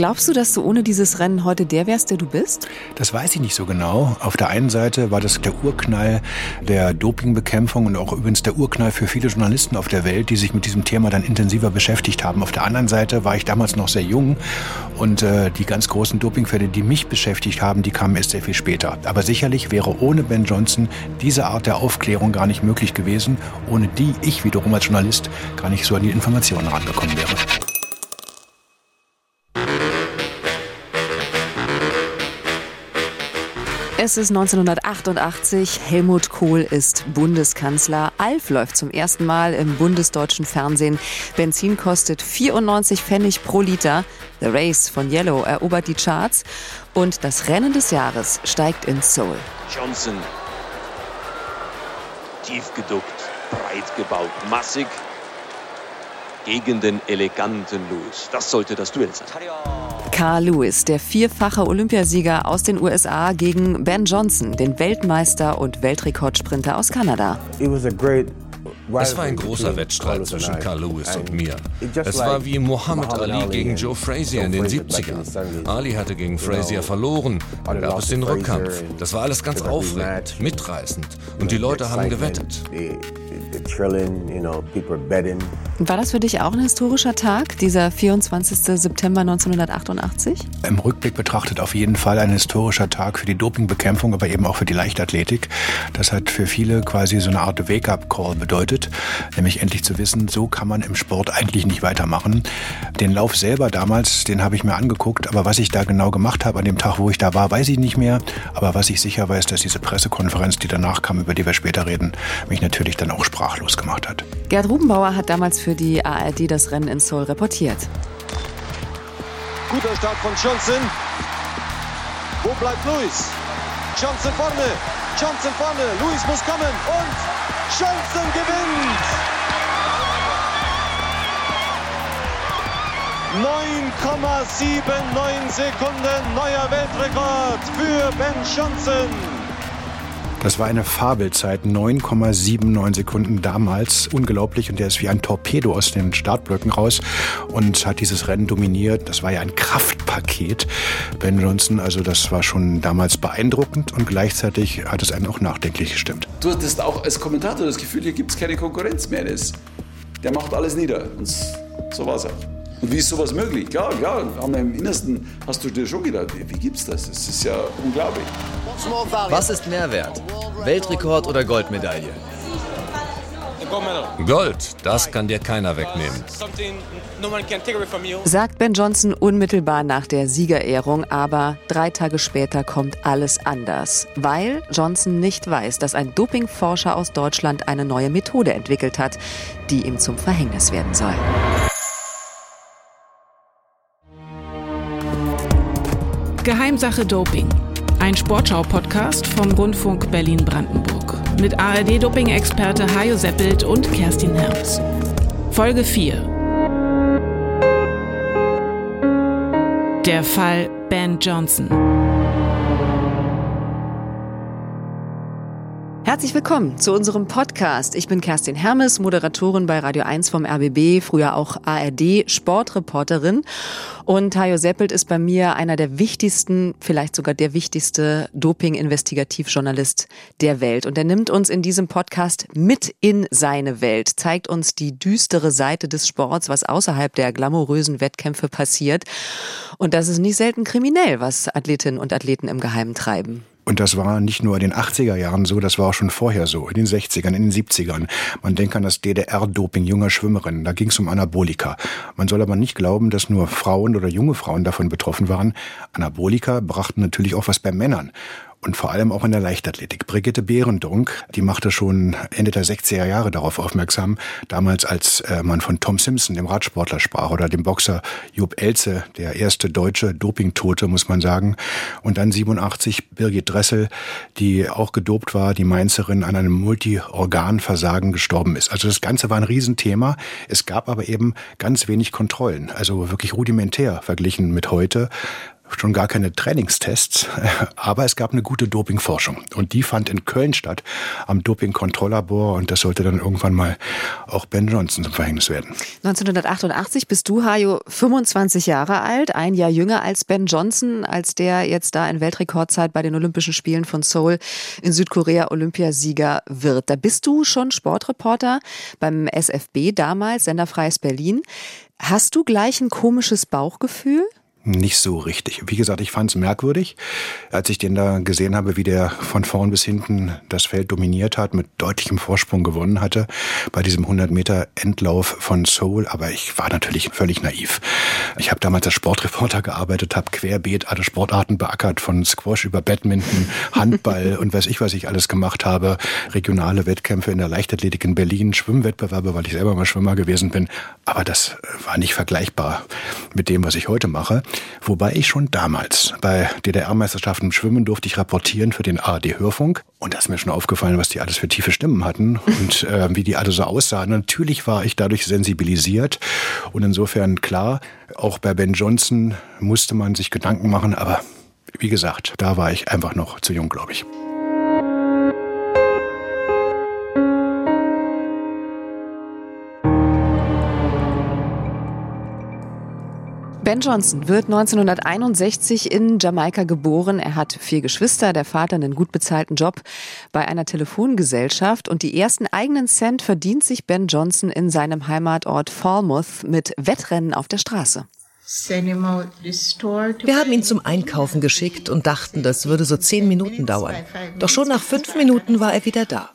Glaubst du, dass du ohne dieses Rennen heute der wärst, der du bist? Das weiß ich nicht so genau. Auf der einen Seite war das der Urknall der Dopingbekämpfung und auch übrigens der Urknall für viele Journalisten auf der Welt, die sich mit diesem Thema dann intensiver beschäftigt haben. Auf der anderen Seite war ich damals noch sehr jung und äh, die ganz großen Dopingfälle, die mich beschäftigt haben, die kamen erst sehr viel später. Aber sicherlich wäre ohne Ben Johnson diese Art der Aufklärung gar nicht möglich gewesen, ohne die ich wiederum als Journalist gar nicht so an die Informationen rangekommen wäre. Es ist 1988, Helmut Kohl ist Bundeskanzler, Alf läuft zum ersten Mal im bundesdeutschen Fernsehen, Benzin kostet 94 Pfennig pro Liter, The Race von Yellow erobert die Charts. Und das Rennen des Jahres steigt in Seoul. Johnson, tief geduckt, breit gebaut, massig gegen den eleganten Lewis. Das sollte das Duell sein. Carl Lewis, der vierfache Olympiasieger aus den USA gegen Ben Johnson, den Weltmeister und Weltrekordsprinter aus Kanada. Es war ein großer Wettstreit zwischen Carl Lewis und mir. Es war wie Muhammad Ali gegen Joe Frazier in den 70ern. Ali hatte gegen Frazier verloren, dann gab es den Rückkampf. Das war alles ganz aufregend, mitreißend und die Leute haben gewettet. War das für dich auch ein historischer Tag, dieser 24. September 1988? Im Rückblick betrachtet auf jeden Fall ein historischer Tag für die Dopingbekämpfung, aber eben auch für die Leichtathletik. Das hat für viele quasi so eine Art Wake-up-Call bedeutet, nämlich endlich zu wissen, so kann man im Sport eigentlich nicht weitermachen. Den Lauf selber damals, den habe ich mir angeguckt, aber was ich da genau gemacht habe an dem Tag, wo ich da war, weiß ich nicht mehr. Aber was ich sicher weiß, dass diese Pressekonferenz, die danach kam, über die wir später reden, mich natürlich dann auch sprachlos gemacht hat. Gerd Rubenbauer hat damals für die ARD das Rennen in Seoul reportiert. Guter Start von Johnson. Wo bleibt Luis? Johnson vorne. Johnson vorne. Luis muss kommen. Und Johnson gewinnt. 9,79 Sekunden neuer Weltrekord für Ben Johnson. Das war eine Fabelzeit, 9,79 Sekunden damals. Unglaublich. Und der ist wie ein Torpedo aus den Startblöcken raus und hat dieses Rennen dominiert. Das war ja ein Kraftpaket. Ben Johnson, also das war schon damals beeindruckend und gleichzeitig hat es einen auch nachdenklich gestimmt. Du hattest auch als Kommentator das Gefühl, hier gibt es keine Konkurrenz mehr. Der macht alles nieder. Und so war es auch. Und wie ist sowas möglich? Klar, ja, am Innersten hast du dir schon gedacht, wie, wie gibt's das? Das ist ja unglaublich. Was ist mehr wert? Weltrekord oder Goldmedaille? Gold, das kann dir keiner wegnehmen. Sagt Ben Johnson unmittelbar nach der Siegerehrung, aber drei Tage später kommt alles anders, weil Johnson nicht weiß, dass ein Dopingforscher aus Deutschland eine neue Methode entwickelt hat, die ihm zum Verhängnis werden soll. Geheimsache Doping. Ein Sportschau-Podcast vom Rundfunk Berlin-Brandenburg. Mit ARD-Doping-Experte Hajo Seppelt und Kerstin Herms. Folge 4. Der Fall Ben Johnson. Herzlich willkommen zu unserem Podcast. Ich bin Kerstin Hermes, Moderatorin bei Radio 1 vom RBB, früher auch ARD, Sportreporterin. Und Tajo Seppelt ist bei mir einer der wichtigsten, vielleicht sogar der wichtigste Doping-Investigativjournalist der Welt. Und er nimmt uns in diesem Podcast mit in seine Welt, zeigt uns die düstere Seite des Sports, was außerhalb der glamourösen Wettkämpfe passiert. Und das ist nicht selten kriminell, was Athletinnen und Athleten im Geheimen treiben. Und das war nicht nur in den 80er Jahren so, das war auch schon vorher so, in den 60ern, in den 70ern. Man denkt an das DDR-Doping junger Schwimmerinnen, da ging es um Anabolika. Man soll aber nicht glauben, dass nur Frauen oder junge Frauen davon betroffen waren. Anabolika brachten natürlich auch was bei Männern und vor allem auch in der Leichtathletik. Brigitte Behrendunk, die machte schon Ende der 60er Jahre darauf aufmerksam, damals als äh, man von Tom Simpson, dem Radsportler, sprach oder dem Boxer Job Elze, der erste deutsche Dopingtote, muss man sagen. Und dann 87 Birgit Dressel, die auch gedopt war, die Mainzerin an einem Multiorganversagen gestorben ist. Also das Ganze war ein Riesenthema. Es gab aber eben ganz wenig Kontrollen, also wirklich rudimentär verglichen mit heute schon gar keine Trainingstests, aber es gab eine gute Dopingforschung und die fand in Köln statt am Dopingkontrolllabor und das sollte dann irgendwann mal auch Ben Johnson zum Verhängnis werden. 1988 bist du, Hajo, 25 Jahre alt, ein Jahr jünger als Ben Johnson, als der jetzt da in Weltrekordzeit bei den Olympischen Spielen von Seoul in Südkorea Olympiasieger wird. Da bist du schon Sportreporter beim SFB damals, Senderfreies Berlin. Hast du gleich ein komisches Bauchgefühl? Nicht so richtig. Wie gesagt, ich fand es merkwürdig, als ich den da gesehen habe, wie der von vorn bis hinten das Feld dominiert hat, mit deutlichem Vorsprung gewonnen hatte bei diesem 100 Meter Endlauf von Seoul. Aber ich war natürlich völlig naiv. Ich habe damals als Sportreporter gearbeitet, habe querbeet alle Sportarten beackert, von Squash über Badminton, Handball und weiß ich, was ich alles gemacht habe. Regionale Wettkämpfe in der Leichtathletik in Berlin, Schwimmwettbewerbe, weil ich selber mal Schwimmer gewesen bin. Aber das war nicht vergleichbar mit dem, was ich heute mache. Wobei ich schon damals bei DDR-Meisterschaften im Schwimmen durfte ich rapportieren für den ARD-Hörfunk. Und da ist mir schon aufgefallen, was die alles für tiefe Stimmen hatten und äh, wie die alle so aussahen. Natürlich war ich dadurch sensibilisiert. Und insofern klar, auch bei Ben Johnson musste man sich Gedanken machen. Aber wie gesagt, da war ich einfach noch zu jung, glaube ich. Ben Johnson wird 1961 in Jamaika geboren. Er hat vier Geschwister, der Vater einen gut bezahlten Job bei einer Telefongesellschaft und die ersten eigenen Cent verdient sich Ben Johnson in seinem Heimatort Falmouth mit Wettrennen auf der Straße. Wir haben ihn zum Einkaufen geschickt und dachten, das würde so zehn Minuten dauern. Doch schon nach fünf Minuten war er wieder da.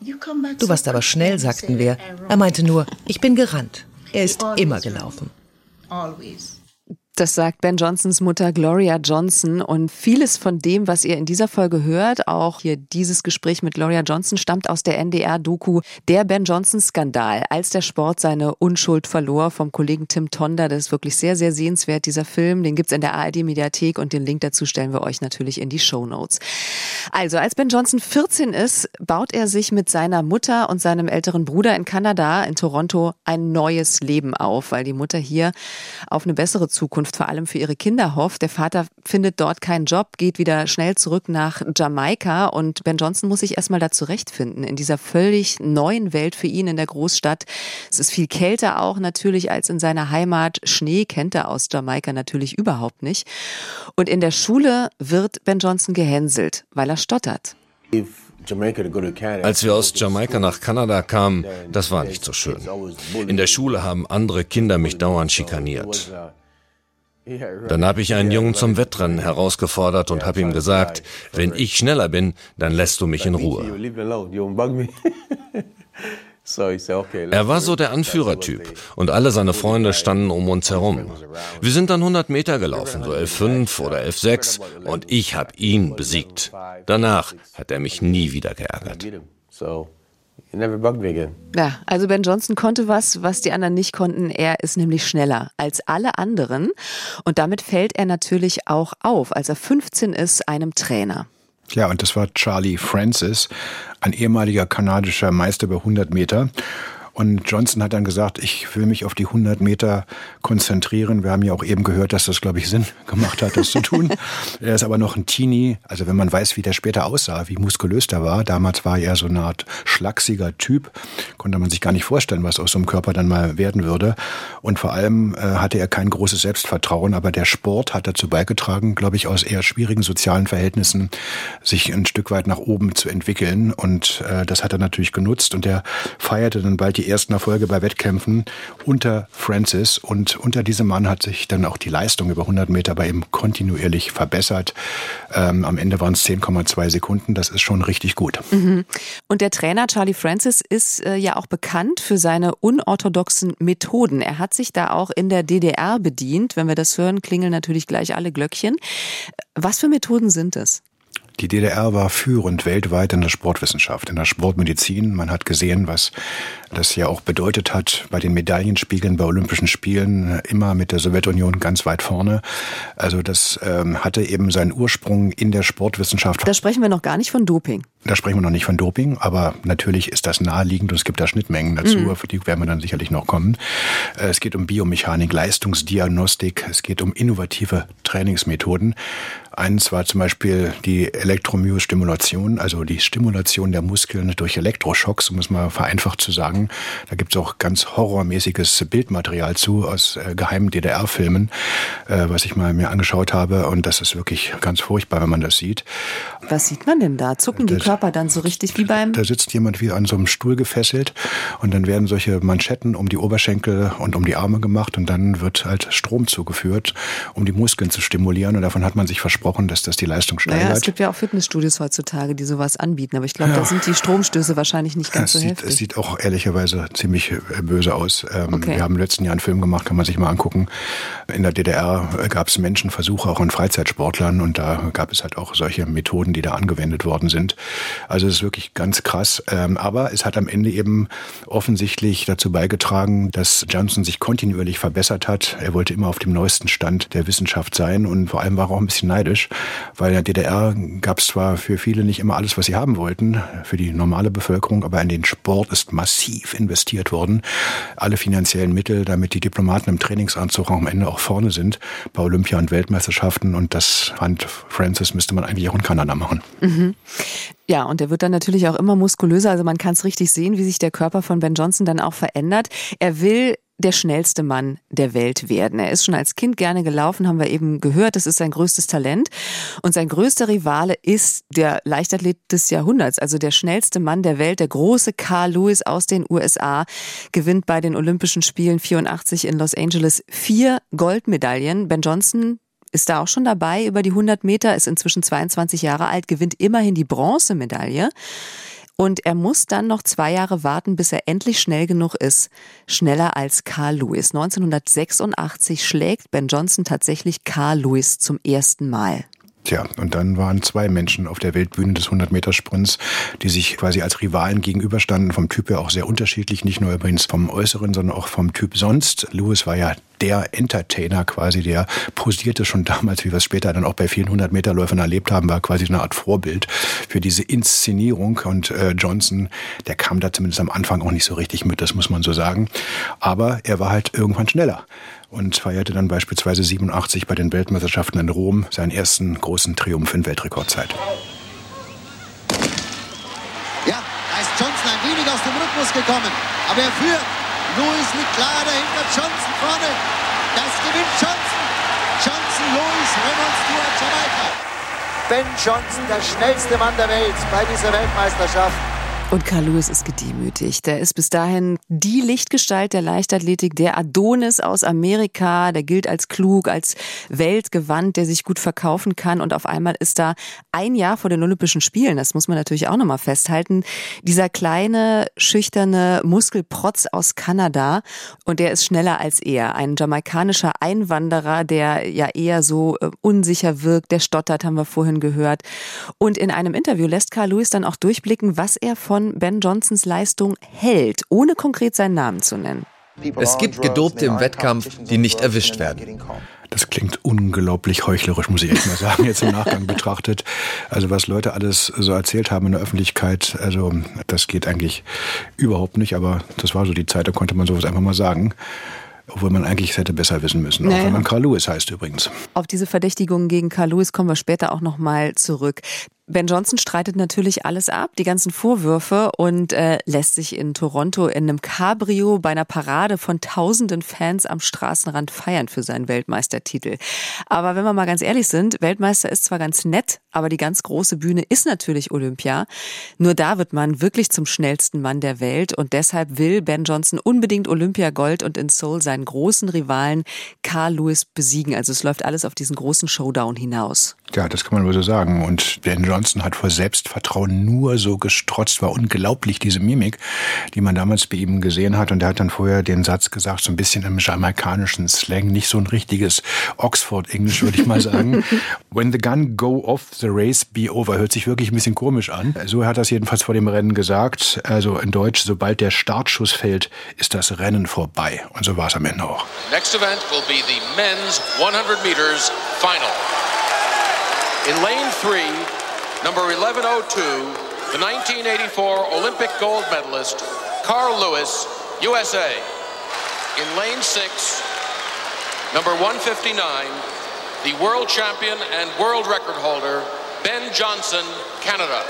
Du warst aber schnell, sagten wir. Er meinte nur, ich bin gerannt. Er ist immer gelaufen. Das sagt Ben Johnsons Mutter Gloria Johnson. Und vieles von dem, was ihr in dieser Folge hört, auch hier dieses Gespräch mit Gloria Johnson, stammt aus der NDR-Doku Der Ben Johnson-Skandal, als der Sport seine Unschuld verlor vom Kollegen Tim Tonder. Das ist wirklich sehr, sehr sehenswert, dieser Film. Den gibt's in der ARD-Mediathek und den Link dazu stellen wir euch natürlich in die Show Notes. Also, als Ben Johnson 14 ist, baut er sich mit seiner Mutter und seinem älteren Bruder in Kanada, in Toronto, ein neues Leben auf, weil die Mutter hier auf eine bessere Zukunft Zukunft vor allem für ihre Kinder hofft. Der Vater findet dort keinen Job, geht wieder schnell zurück nach Jamaika und Ben Johnson muss sich erstmal da zurechtfinden in dieser völlig neuen Welt für ihn in der Großstadt. Es ist viel kälter auch natürlich als in seiner Heimat. Schnee kennt er aus Jamaika natürlich überhaupt nicht. Und in der Schule wird Ben Johnson gehänselt, weil er stottert. Als wir aus Jamaika nach Kanada kamen, das war nicht so schön. In der Schule haben andere Kinder mich dauernd schikaniert. Dann habe ich einen Jungen zum Wettrennen herausgefordert und habe ihm gesagt, wenn ich schneller bin, dann lässt du mich in Ruhe. Er war so der Anführertyp. und alle seine Freunde standen um uns herum. Wir sind dann 100 Meter gelaufen, so 11,5 oder 11,6 und ich habe ihn besiegt. Danach hat er mich nie wieder geärgert. Ja, also Ben Johnson konnte was, was die anderen nicht konnten. Er ist nämlich schneller als alle anderen. Und damit fällt er natürlich auch auf, als er 15 ist, einem Trainer. Ja, und das war Charlie Francis, ein ehemaliger kanadischer Meister über 100 Meter. Und Johnson hat dann gesagt, ich will mich auf die 100 Meter konzentrieren. Wir haben ja auch eben gehört, dass das, glaube ich, Sinn gemacht hat, das zu tun. er ist aber noch ein Teenie. Also wenn man weiß, wie der später aussah, wie muskulös der war. Damals war er so eine Art schlachsiger Typ. Konnte man sich gar nicht vorstellen, was aus so einem Körper dann mal werden würde. Und vor allem äh, hatte er kein großes Selbstvertrauen. Aber der Sport hat dazu beigetragen, glaube ich, aus eher schwierigen sozialen Verhältnissen sich ein Stück weit nach oben zu entwickeln. Und äh, das hat er natürlich genutzt. Und er feierte dann bald die die ersten Erfolge bei Wettkämpfen unter Francis. Und unter diesem Mann hat sich dann auch die Leistung über 100 Meter bei ihm kontinuierlich verbessert. Ähm, am Ende waren es 10,2 Sekunden. Das ist schon richtig gut. Mhm. Und der Trainer Charlie Francis ist äh, ja auch bekannt für seine unorthodoxen Methoden. Er hat sich da auch in der DDR bedient. Wenn wir das hören, klingeln natürlich gleich alle Glöckchen. Was für Methoden sind es? Die DDR war führend weltweit in der Sportwissenschaft, in der Sportmedizin. Man hat gesehen, was das ja auch bedeutet hat bei den Medaillenspiegeln bei Olympischen Spielen, immer mit der Sowjetunion ganz weit vorne. Also das ähm, hatte eben seinen Ursprung in der Sportwissenschaft. Da sprechen wir noch gar nicht von Doping. Da sprechen wir noch nicht von Doping, aber natürlich ist das naheliegend und es gibt da Schnittmengen dazu, mhm. für die werden wir dann sicherlich noch kommen. Äh, es geht um Biomechanik, Leistungsdiagnostik, es geht um innovative Trainingsmethoden. Eins war zum Beispiel die Elektromyostimulation, also die Stimulation der Muskeln durch Elektroschocks, um es mal vereinfacht zu sagen. Da gibt es auch ganz horrormäßiges Bildmaterial zu aus äh, geheimen DDR-Filmen, äh, was ich mal mir angeschaut habe. Und das ist wirklich ganz furchtbar, wenn man das sieht. Was sieht man denn da? Zucken die das, Körper dann so richtig wie beim... Da sitzt jemand wie an so einem Stuhl gefesselt und dann werden solche Manschetten um die Oberschenkel und um die Arme gemacht und dann wird halt Strom zugeführt, um die Muskeln zu stimulieren. Und davon hat man sich versprochen, versprochen, dass das die Leistung steigert. Naja, es gibt ja auch Fitnessstudios heutzutage, die sowas anbieten, aber ich glaube, ja. da sind die Stromstöße wahrscheinlich nicht ganz es so sieht, heftig. Es sieht auch ehrlicherweise ziemlich äh, böse aus. Ähm, okay. Wir haben im letzten Jahr einen Film gemacht, kann man sich mal angucken. In der DDR gab es Menschenversuche auch an Freizeitsportlern und da gab es halt auch solche Methoden, die da angewendet worden sind. Also es ist wirklich ganz krass. Ähm, aber es hat am Ende eben offensichtlich dazu beigetragen, dass Johnson sich kontinuierlich verbessert hat. Er wollte immer auf dem neuesten Stand der Wissenschaft sein und vor allem war er auch ein bisschen neidisch weil in der DDR gab es zwar für viele nicht immer alles, was sie haben wollten, für die normale Bevölkerung, aber in den Sport ist massiv investiert worden. Alle finanziellen Mittel, damit die Diplomaten im Trainingsanzug am Ende auch vorne sind bei Olympia- und Weltmeisterschaften. Und das fand Francis, müsste man eigentlich auch in Kanada machen. Mhm. Ja, und er wird dann natürlich auch immer muskulöser. Also man kann es richtig sehen, wie sich der Körper von Ben Johnson dann auch verändert. Er will der schnellste Mann der Welt werden. Er ist schon als Kind gerne gelaufen, haben wir eben gehört. Das ist sein größtes Talent. Und sein größter Rivale ist der Leichtathlet des Jahrhunderts, also der schnellste Mann der Welt, der große Carl Lewis aus den USA, gewinnt bei den Olympischen Spielen 84 in Los Angeles vier Goldmedaillen. Ben Johnson ist da auch schon dabei über die 100 Meter, ist inzwischen 22 Jahre alt, gewinnt immerhin die Bronzemedaille. Und er muss dann noch zwei Jahre warten, bis er endlich schnell genug ist. Schneller als Carl Lewis. 1986 schlägt Ben Johnson tatsächlich Carl Lewis zum ersten Mal. Tja, und dann waren zwei Menschen auf der Weltbühne des 100-Meter-Sprints, die sich quasi als Rivalen gegenüberstanden, vom Typ her auch sehr unterschiedlich, nicht nur übrigens vom Äußeren, sondern auch vom Typ sonst. Lewis war ja der Entertainer quasi, der posierte schon damals, wie wir es später dann auch bei vielen 100-Meter-Läufern erlebt haben, war quasi eine Art Vorbild für diese Inszenierung. Und äh, Johnson, der kam da zumindest am Anfang auch nicht so richtig mit, das muss man so sagen. Aber er war halt irgendwann schneller und feierte dann beispielsweise 87 bei den Weltmeisterschaften in Rom seinen ersten großen Triumph in Weltrekordzeit. Ja, da ist Johnson ein wenig aus dem Rhythmus gekommen, aber er führt. Lewis liegt klar dahinter, Johnson vorne. Das gewinnt Johnson. Johnson, Lewis, Reynolds, Stewart, Jamaika. Ben Johnson, der schnellste Mann der Welt bei dieser Weltmeisterschaft. Und Carl Lewis ist gedemütigt. Der ist bis dahin die Lichtgestalt der Leichtathletik, der Adonis aus Amerika, der gilt als klug, als weltgewandt, der sich gut verkaufen kann. Und auf einmal ist da ein Jahr vor den Olympischen Spielen, das muss man natürlich auch nochmal festhalten, dieser kleine, schüchterne Muskelprotz aus Kanada. Und der ist schneller als er. Ein jamaikanischer Einwanderer, der ja eher so äh, unsicher wirkt, der stottert, haben wir vorhin gehört. Und in einem Interview lässt Carl Lewis dann auch durchblicken, was er von von Ben Johnsons Leistung hält, ohne konkret seinen Namen zu nennen. Es gibt Gedopte im Wettkampf, die nicht erwischt werden. Das klingt unglaublich heuchlerisch, muss ich echt mal sagen, jetzt im Nachgang betrachtet. Also was Leute alles so erzählt haben in der Öffentlichkeit, also das geht eigentlich überhaupt nicht, aber das war so die Zeit, da konnte man sowas einfach mal sagen. Obwohl man eigentlich hätte besser wissen müssen, naja. auch wenn man Carl Lewis heißt übrigens. Auf diese Verdächtigungen gegen Carl Lewis kommen wir später auch nochmal zurück. Ben Johnson streitet natürlich alles ab, die ganzen Vorwürfe und äh, lässt sich in Toronto in einem Cabrio bei einer Parade von tausenden Fans am Straßenrand feiern für seinen Weltmeistertitel. Aber wenn wir mal ganz ehrlich sind, Weltmeister ist zwar ganz nett, aber die ganz große Bühne ist natürlich Olympia. Nur da wird man wirklich zum schnellsten Mann der Welt und deshalb will Ben Johnson unbedingt Olympiagold und in Seoul seinen großen Rivalen Carl Lewis besiegen. Also es läuft alles auf diesen großen Showdown hinaus. Ja, das kann man wohl so sagen. Und Ben Johnson hat vor Selbstvertrauen nur so gestrotzt. War unglaublich, diese Mimik, die man damals bei ihm gesehen hat. Und er hat dann vorher den Satz gesagt, so ein bisschen im jamaikanischen Slang, nicht so ein richtiges Oxford-Englisch, würde ich mal sagen. When the gun go off, the race be over. Hört sich wirklich ein bisschen komisch an. So hat er es jedenfalls vor dem Rennen gesagt. Also in Deutsch, sobald der Startschuss fällt, ist das Rennen vorbei. Und so war es am Ende auch. Next event will be the men's 100 meters final. In lane three, number 1102, the 1984 Olympic gold medalist, Carl Lewis, USA. In lane six, number 159, the world champion and world record holder, Ben Johnson, Canada.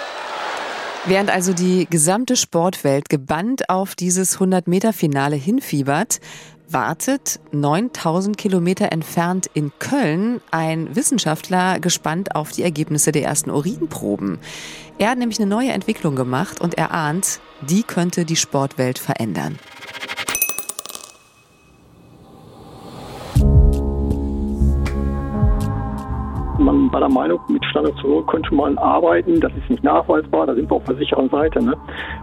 Während also die gesamte Sportwelt gebannt auf dieses 100-Meter-Finale hinfiebert, wartet 9000 Kilometer entfernt in Köln ein Wissenschaftler gespannt auf die Ergebnisse der ersten Urinproben. Er hat nämlich eine neue Entwicklung gemacht und er ahnt, die könnte die Sportwelt verändern. man war der Meinung, mit Standardisierung könnte man arbeiten. Das ist nicht nachweisbar, da sind wir auf der sicheren Seite. Ne?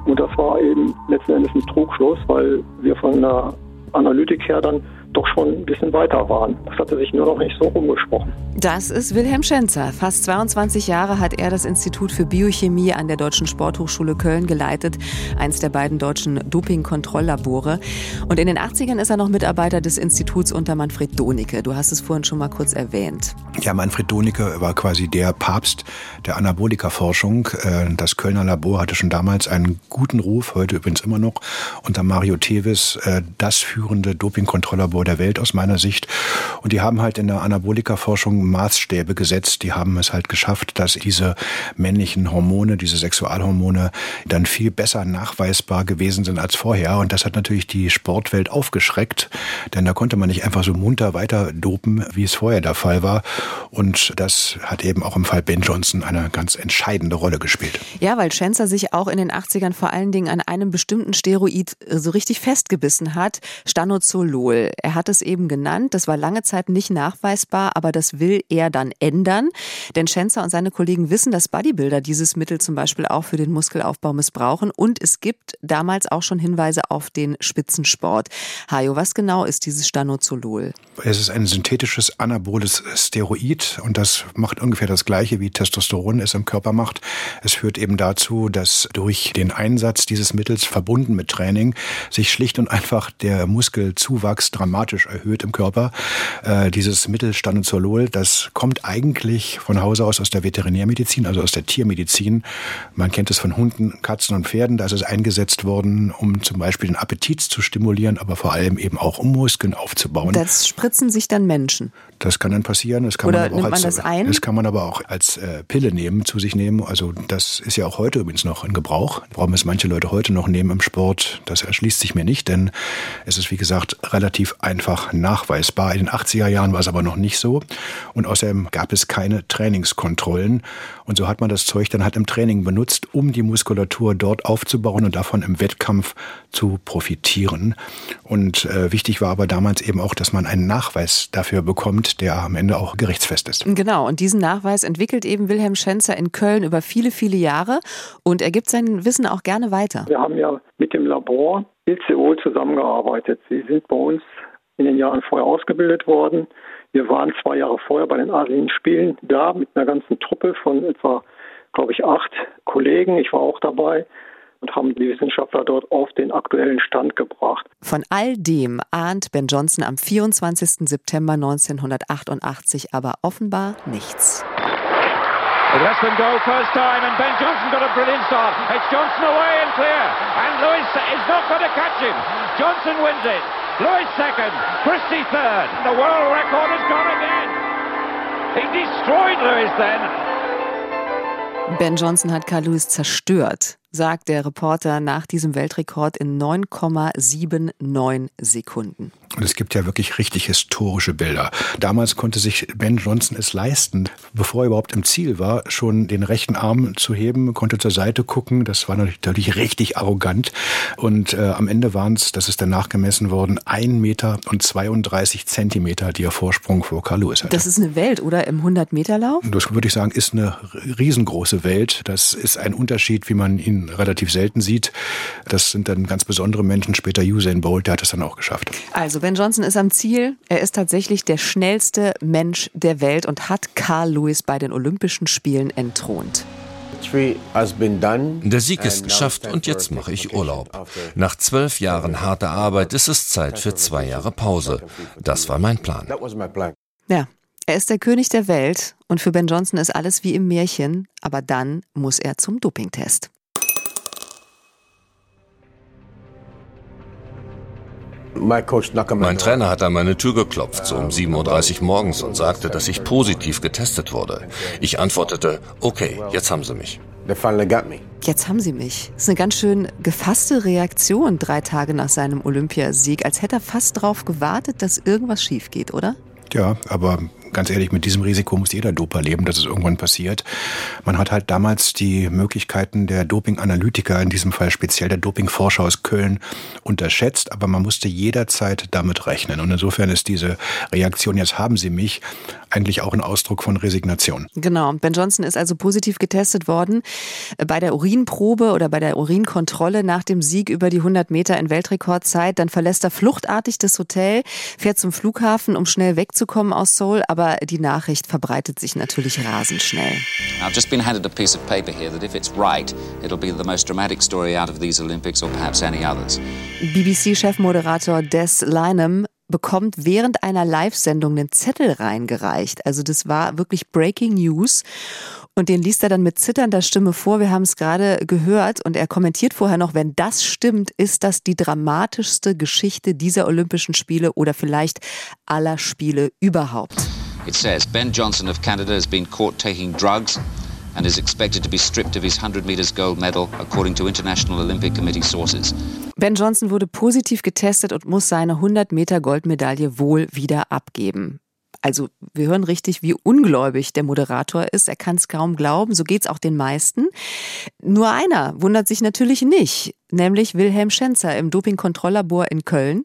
Und das war eben letzten Endes ein Trugschluss, weil wir von der Analytik her dann doch schon ein bisschen weiter waren. Das hatte sich nur noch nicht so rumgesprochen. Das ist Wilhelm Schenzer. Fast 22 Jahre hat er das Institut für Biochemie an der Deutschen Sporthochschule Köln geleitet, eins der beiden deutschen Doping-Kontrolllabore. Und in den 80ern ist er noch Mitarbeiter des Instituts unter Manfred Donicke. Du hast es vorhin schon mal kurz erwähnt. Ja, Manfred Donicke war quasi der Papst der Anabolika-Forschung. Äh, das Kölner Labor hatte schon damals einen guten Ruf, heute übrigens immer noch, unter Mario Tevis, äh, das führende Doping-Kontrolllabor der Welt aus meiner Sicht. Und die haben halt in der Anabolika-Forschung Maßstäbe gesetzt. Die haben es halt geschafft, dass diese männlichen Hormone, diese Sexualhormone dann viel besser nachweisbar gewesen sind als vorher. Und das hat natürlich die Sportwelt aufgeschreckt, denn da konnte man nicht einfach so munter weiter dopen, wie es vorher der Fall war. Und das hat eben auch im Fall Ben Johnson eine ganz entscheidende Rolle gespielt. Ja, weil Schenzer sich auch in den 80ern vor allen Dingen an einem bestimmten Steroid so richtig festgebissen hat, Stanozolol. Er hat es eben genannt, das war lange Zeit nicht nachweisbar, aber das will er dann ändern. Denn Schenzer und seine Kollegen wissen, dass Bodybuilder dieses Mittel zum Beispiel auch für den Muskelaufbau missbrauchen. Und es gibt damals auch schon Hinweise auf den Spitzensport. Hajo, was genau ist dieses Stanozolol? Es ist ein synthetisches anaboles Steroid und das macht ungefähr das Gleiche, wie Testosteron es im Körper macht. Es führt eben dazu, dass durch den Einsatz dieses Mittels verbunden mit Training sich schlicht und einfach der Muskelzuwachs dramatisch erhöht im Körper. Äh, dieses Mittel Stanozolol, das kommt eigentlich von Hause aus aus der Veterinärmedizin, also aus der Tiermedizin. Man kennt es von Hunden, Katzen und Pferden. Da ist es eingesetzt worden, um zum Beispiel den Appetit zu stimulieren, aber vor allem eben auch um Muskeln aufzubauen. Das spritzen sich dann Menschen. Das kann dann passieren. Das kann Oder man aber nimmt auch man als, das ein? Das kann man aber auch als äh, Pille nehmen, zu sich nehmen. Also das ist ja auch heute übrigens noch in Gebrauch. Warum es manche Leute heute noch nehmen im Sport, das erschließt sich mir nicht, denn es ist wie gesagt relativ einfach nachweisbar. In den 80er Jahren war es aber noch nicht so. Und außerdem gab es keine Trainingskontrollen. Und so hat man das Zeug dann halt im Training benutzt, um die Muskulatur dort aufzubauen und davon im Wettkampf zu profitieren. Und äh, wichtig war aber damals eben auch, dass man einen Nachweis dafür bekommt, der am Ende auch gerichtsfest ist. Genau, und diesen Nachweis entwickelt eben Wilhelm Schenzer in Köln über viele, viele Jahre und er gibt sein Wissen auch gerne weiter. Wir haben ja mit dem Labor ICO zusammengearbeitet. Sie sind bei uns in den Jahren vorher ausgebildet worden. Wir waren zwei Jahre vorher bei den Asien Spielen da mit einer ganzen Truppe von etwa, glaube ich, acht Kollegen. Ich war auch dabei und haben die Wissenschaftler dort auf den aktuellen Stand gebracht. Von all dem ahnt Ben Johnson am 24. September 1988 aber offenbar nichts. It has been go first time, and Ben Johnson got a brilliant start. It's Johnson away and clear, and Lewis is not going to catch him. Johnson wins it. Lewis second, Christie third. The world record is gone again. He destroyed Lewis then. Ben Johnson hat Carl Lewis zerstört. Sagt der Reporter nach diesem Weltrekord in 9,79 Sekunden. Und es gibt ja wirklich richtig historische Bilder. Damals konnte sich Ben Johnson es leisten, bevor er überhaupt im Ziel war, schon den rechten Arm zu heben, konnte zur Seite gucken. Das war natürlich richtig arrogant. Und äh, am Ende waren es, das ist danach gemessen worden, 1 Meter und 32 Zentimeter, die er Vorsprung vor Carl Lewis hatte. Das ist eine Welt, oder? Im 100-Meter-Lauf? Das würde ich sagen, ist eine riesengroße Welt. Das ist ein Unterschied, wie man ihn relativ selten sieht. Das sind dann ganz besondere Menschen. Später Usain Bolt, der hat es dann auch geschafft. Also Ben Johnson ist am Ziel. Er ist tatsächlich der schnellste Mensch der Welt und hat Carl Lewis bei den Olympischen Spielen entthront. Der Sieg ist geschafft und jetzt mache ich Urlaub. Nach zwölf Jahren harter Arbeit ist es Zeit für zwei Jahre Pause. Das war mein Plan. Ja, er ist der König der Welt und für Ben Johnson ist alles wie im Märchen, aber dann muss er zum Dopingtest. Mein Trainer hat an meine Tür geklopft, so um 7.30 Uhr morgens und sagte, dass ich positiv getestet wurde. Ich antwortete, okay, jetzt haben sie mich. Jetzt haben sie mich. Das ist eine ganz schön gefasste Reaktion drei Tage nach seinem Olympiasieg, als hätte er fast darauf gewartet, dass irgendwas schief geht, oder? Ja, aber ganz ehrlich, mit diesem Risiko muss jeder Doper leben, dass es irgendwann passiert. Man hat halt damals die Möglichkeiten der Dopinganalytiker, in diesem Fall speziell der Dopingforscher aus Köln, unterschätzt, aber man musste jederzeit damit rechnen. Und insofern ist diese Reaktion, jetzt haben Sie mich, eigentlich auch ein Ausdruck von Resignation. Genau. Ben Johnson ist also positiv getestet worden bei der Urinprobe oder bei der Urinkontrolle nach dem Sieg über die 100 Meter in Weltrekordzeit. Dann verlässt er fluchtartig das Hotel, fährt zum Flughafen, um schnell wegzukommen aus Seoul. Aber die Nachricht verbreitet sich natürlich rasend schnell. I've just been handed a piece of paper here that if it's right, it'll be the most dramatic story out of these Olympics or perhaps any others. BBC-Chefmoderator Des Lynam bekommt während einer Live-Sendung einen Zettel reingereicht. Also das war wirklich Breaking News. Und den liest er dann mit zitternder Stimme vor. Wir haben es gerade gehört. Und er kommentiert vorher noch, wenn das stimmt, ist das die dramatischste Geschichte dieser Olympischen Spiele oder vielleicht aller Spiele überhaupt. It says Ben Johnson of Canada has been caught taking drugs and is expected to be stripped of his 100 meters gold medal, according to International Olympic Committee sources. Ben Johnson wurde positiv getestet und muss seine 100 Meter Goldmedaille wohl wieder abgeben. Also wir hören richtig, wie ungläubig der Moderator ist. Er kann es kaum glauben. So geht's auch den meisten. Nur einer wundert sich natürlich nicht, nämlich Wilhelm Schenzer im Dopingkontrolllabor in Köln.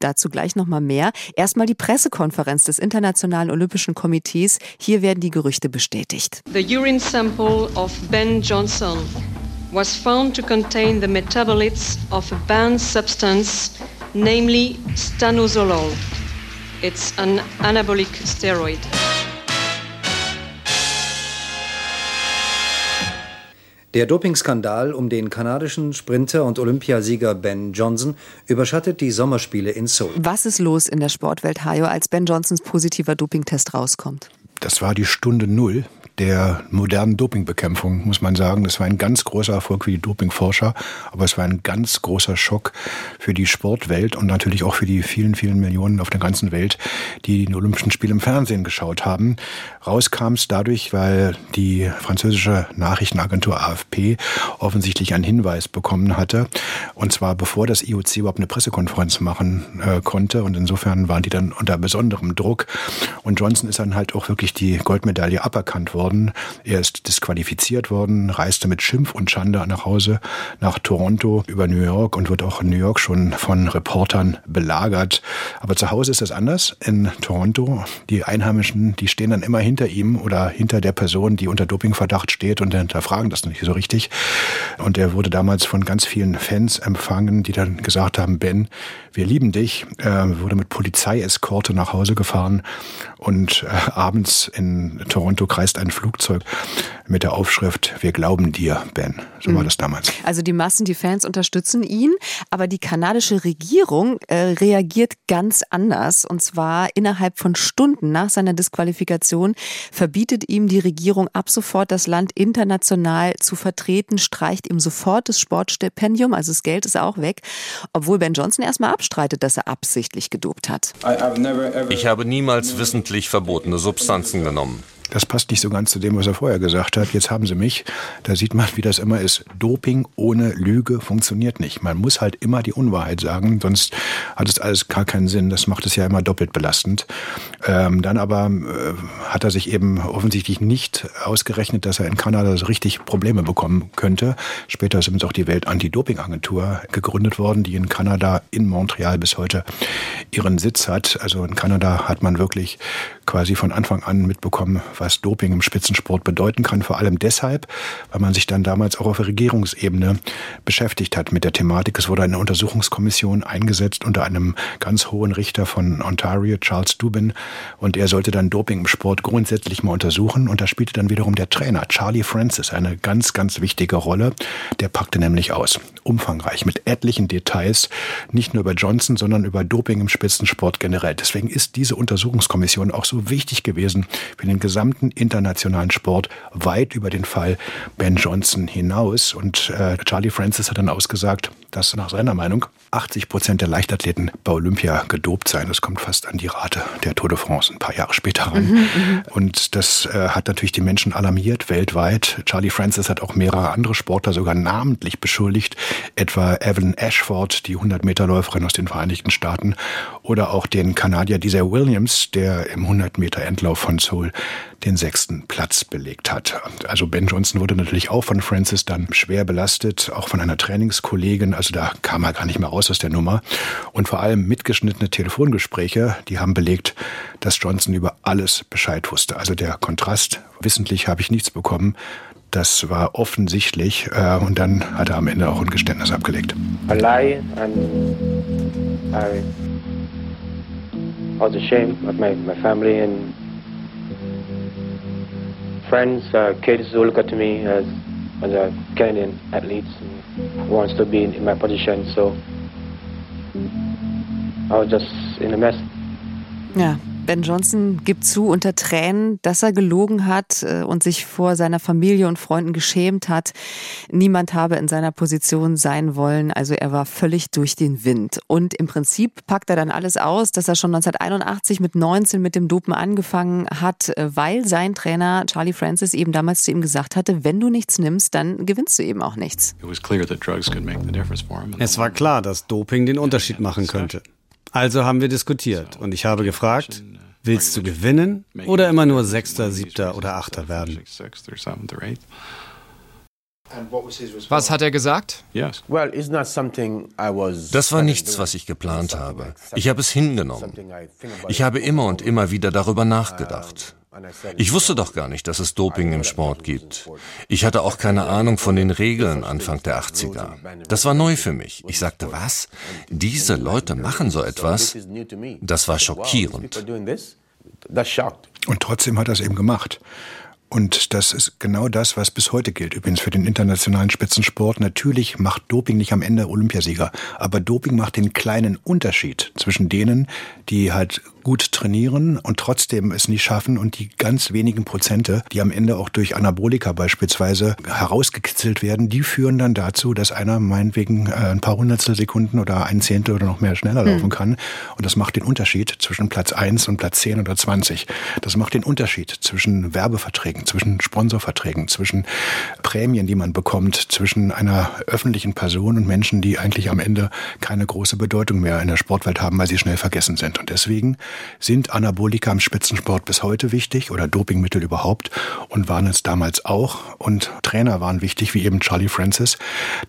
Dazu gleich noch mal mehr. Erstmal die Pressekonferenz des Internationalen Olympischen Komitees. Hier werden die Gerüchte bestätigt. The urine sample of Ben Johnson was found to contain the metabolites of a banned substance, namely stanozolol. It's an anabolic steroid. Der Dopingskandal um den kanadischen Sprinter und Olympiasieger Ben Johnson überschattet die Sommerspiele in Seoul. Was ist los in der Sportwelt, Hajo, als Ben Johnsons positiver Dopingtest rauskommt? Das war die Stunde Null der modernen Dopingbekämpfung, muss man sagen. Das war ein ganz großer Erfolg für die Dopingforscher, aber es war ein ganz großer Schock für die Sportwelt und natürlich auch für die vielen, vielen Millionen auf der ganzen Welt, die die Olympischen Spiele im Fernsehen geschaut haben. Raus kam es dadurch, weil die französische Nachrichtenagentur AFP offensichtlich einen Hinweis bekommen hatte. Und zwar bevor das IOC überhaupt eine Pressekonferenz machen äh, konnte. Und insofern waren die dann unter besonderem Druck. Und Johnson ist dann halt auch wirklich die Goldmedaille aberkannt worden worden. Er ist disqualifiziert worden, reiste mit Schimpf und Schande nach Hause nach Toronto über New York und wird auch in New York schon von Reportern belagert. Aber zu Hause ist das anders. In Toronto, die Einheimischen, die stehen dann immer hinter ihm oder hinter der Person, die unter Dopingverdacht steht und hinterfragen das nicht so richtig. Und er wurde damals von ganz vielen Fans empfangen, die dann gesagt haben, Ben, wir lieben dich. Er wurde mit Polizeieskorte nach Hause gefahren und äh, abends in Toronto kreist ein Flugzeug mit der Aufschrift Wir glauben dir, Ben. So war mhm. das damals. Also die Massen, die Fans unterstützen ihn, aber die kanadische Regierung äh, reagiert ganz anders. Und zwar innerhalb von Stunden nach seiner Disqualifikation verbietet ihm die Regierung ab sofort das Land international zu vertreten, streicht ihm sofort das Sportstipendium, also das Geld ist auch weg, obwohl Ben Johnson erstmal abstreitet, dass er absichtlich gedopt hat. Ich habe niemals wissentlich verbotene Substanzen genommen. Das passt nicht so ganz zu dem, was er vorher gesagt hat. Jetzt haben sie mich. Da sieht man, wie das immer ist. Doping ohne Lüge funktioniert nicht. Man muss halt immer die Unwahrheit sagen, sonst hat es alles gar keinen Sinn. Das macht es ja immer doppelt belastend. Ähm, dann aber äh, hat er sich eben offensichtlich nicht ausgerechnet, dass er in Kanada so richtig Probleme bekommen könnte. Später ist übrigens auch die Welt-Anti-Doping-Agentur gegründet worden, die in Kanada, in Montreal bis heute ihren Sitz hat. Also in Kanada hat man wirklich quasi von Anfang an mitbekommen, was Doping im Spitzensport bedeuten kann. Vor allem deshalb, weil man sich dann damals auch auf Regierungsebene beschäftigt hat mit der Thematik. Es wurde eine Untersuchungskommission eingesetzt unter einem ganz hohen Richter von Ontario, Charles Dubin. Und er sollte dann Doping im Sport grundsätzlich mal untersuchen. Und da spielte dann wiederum der Trainer, Charlie Francis, eine ganz, ganz wichtige Rolle. Der packte nämlich aus. Umfangreich, mit etlichen Details. Nicht nur über Johnson, sondern über Doping im Spitzensport generell. Deswegen ist diese Untersuchungskommission auch so wichtig gewesen für den gesamten gesamten internationalen Sport weit über den Fall Ben Johnson hinaus. Und äh, Charlie Francis hat dann ausgesagt, dass nach seiner Meinung 80 Prozent der Leichtathleten bei Olympia gedopt seien. Das kommt fast an die Rate der Tour de France ein paar Jahre später ran. Mhm, mhm, und das äh, hat natürlich die Menschen alarmiert weltweit. Charlie Francis hat auch mehrere andere Sportler sogar namentlich beschuldigt, etwa Evelyn Ashford, die 100-Meter-Läuferin aus den Vereinigten Staaten, oder auch den Kanadier Dieser Williams, der im 100-Meter-Endlauf von Seoul den sechsten Platz belegt hat. Also Ben Johnson wurde natürlich auch von Francis dann schwer belastet, auch von einer Trainingskollegin. Also da kam er gar nicht mehr raus aus der Nummer. Und vor allem mitgeschnittene Telefongespräche, die haben belegt, dass Johnson über alles Bescheid wusste. Also der Kontrast, wissentlich habe ich nichts bekommen, das war offensichtlich. Äh, und dann hat er am Ende auch ein Geständnis abgelegt. A lie and I, I was ashamed of my, my family and friends, uh, kids who look at me as, as a Canadian athlete who wants to be in my position. So I was just in a mess. Ja, Ben Johnson gibt zu unter Tränen, dass er gelogen hat äh, und sich vor seiner Familie und Freunden geschämt hat. Niemand habe in seiner Position sein wollen. Also er war völlig durch den Wind. Und im Prinzip packt er dann alles aus, dass er schon 1981 mit 19 mit dem Dopen angefangen hat, äh, weil sein Trainer Charlie Francis eben damals zu ihm gesagt hatte, wenn du nichts nimmst, dann gewinnst du eben auch nichts. Es war klar, dass Doping den Unterschied machen könnte. Also haben wir diskutiert und ich habe gefragt, willst du gewinnen oder immer nur Sechster, Siebter oder Achter werden? Was hat er gesagt? Das war nichts, was ich geplant habe. Ich habe es hingenommen. Ich habe immer und immer wieder darüber nachgedacht. Ich wusste doch gar nicht, dass es Doping im Sport gibt. Ich hatte auch keine Ahnung von den Regeln Anfang der 80er. Das war neu für mich. Ich sagte, was? Diese Leute machen so etwas? Das war schockierend. Und trotzdem hat er es eben gemacht. Und das ist genau das, was bis heute gilt. Übrigens für den internationalen Spitzensport. Natürlich macht Doping nicht am Ende Olympiasieger. Aber Doping macht den kleinen Unterschied zwischen denen, die halt gut trainieren und trotzdem es nicht schaffen und die ganz wenigen Prozente, die am Ende auch durch Anabolika beispielsweise herausgekitzelt werden, die führen dann dazu, dass einer meinetwegen äh, ein paar Hundertstel Sekunden oder ein Zehntel oder noch mehr schneller mhm. laufen kann. Und das macht den Unterschied zwischen Platz 1 und Platz 10 oder 20. Das macht den Unterschied zwischen Werbeverträgen, zwischen Sponsorverträgen, zwischen Prämien, die man bekommt, zwischen einer öffentlichen Person und Menschen, die eigentlich am Ende keine große Bedeutung mehr in der Sportwelt haben, weil sie schnell vergessen sind. Und deswegen sind Anabolika im Spitzensport bis heute wichtig oder Dopingmittel überhaupt und waren es damals auch. Und Trainer waren wichtig, wie eben Charlie Francis.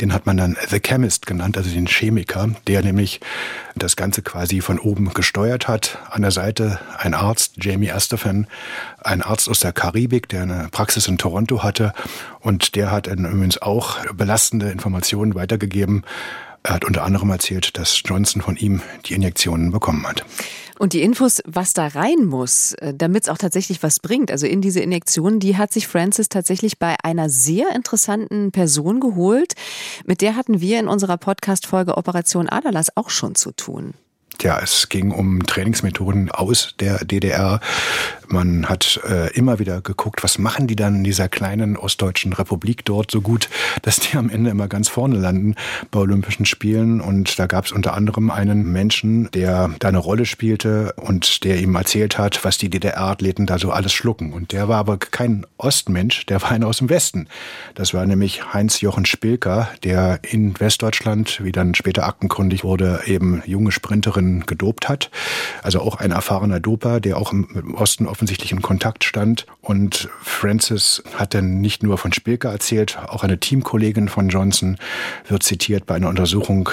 Den hat man dann The Chemist genannt, also den Chemiker, der nämlich das Ganze quasi von oben gesteuert hat. An der Seite ein Arzt, Jamie Astafan, ein Arzt aus der Karibik, der eine Praxis in Toronto hatte. Und der hat übrigens auch belastende Informationen weitergegeben. Er hat unter anderem erzählt, dass Johnson von ihm die Injektionen bekommen hat. Und die Infos, was da rein muss, äh, damit es auch tatsächlich was bringt, also in diese Injektion, die hat sich Francis tatsächlich bei einer sehr interessanten Person geholt. Mit der hatten wir in unserer Podcast-Folge Operation Adalas auch schon zu tun. Ja, es ging um Trainingsmethoden aus der DDR. Man hat äh, immer wieder geguckt, was machen die dann in dieser kleinen ostdeutschen Republik dort so gut, dass die am Ende immer ganz vorne landen bei Olympischen Spielen. Und da gab es unter anderem einen Menschen, der da eine Rolle spielte und der ihm erzählt hat, was die DDR-Athleten da so alles schlucken. Und der war aber kein Ostmensch, der war einer aus dem Westen. Das war nämlich Heinz-Jochen Spilker, der in Westdeutschland, wie dann später aktenkundig wurde, eben junge Sprinterinnen gedopt hat. Also auch ein erfahrener Doper, der auch im Osten offensichtlich in Kontakt stand. Und Francis hat dann nicht nur von Spilker erzählt, auch eine Teamkollegin von Johnson wird zitiert bei einer Untersuchung,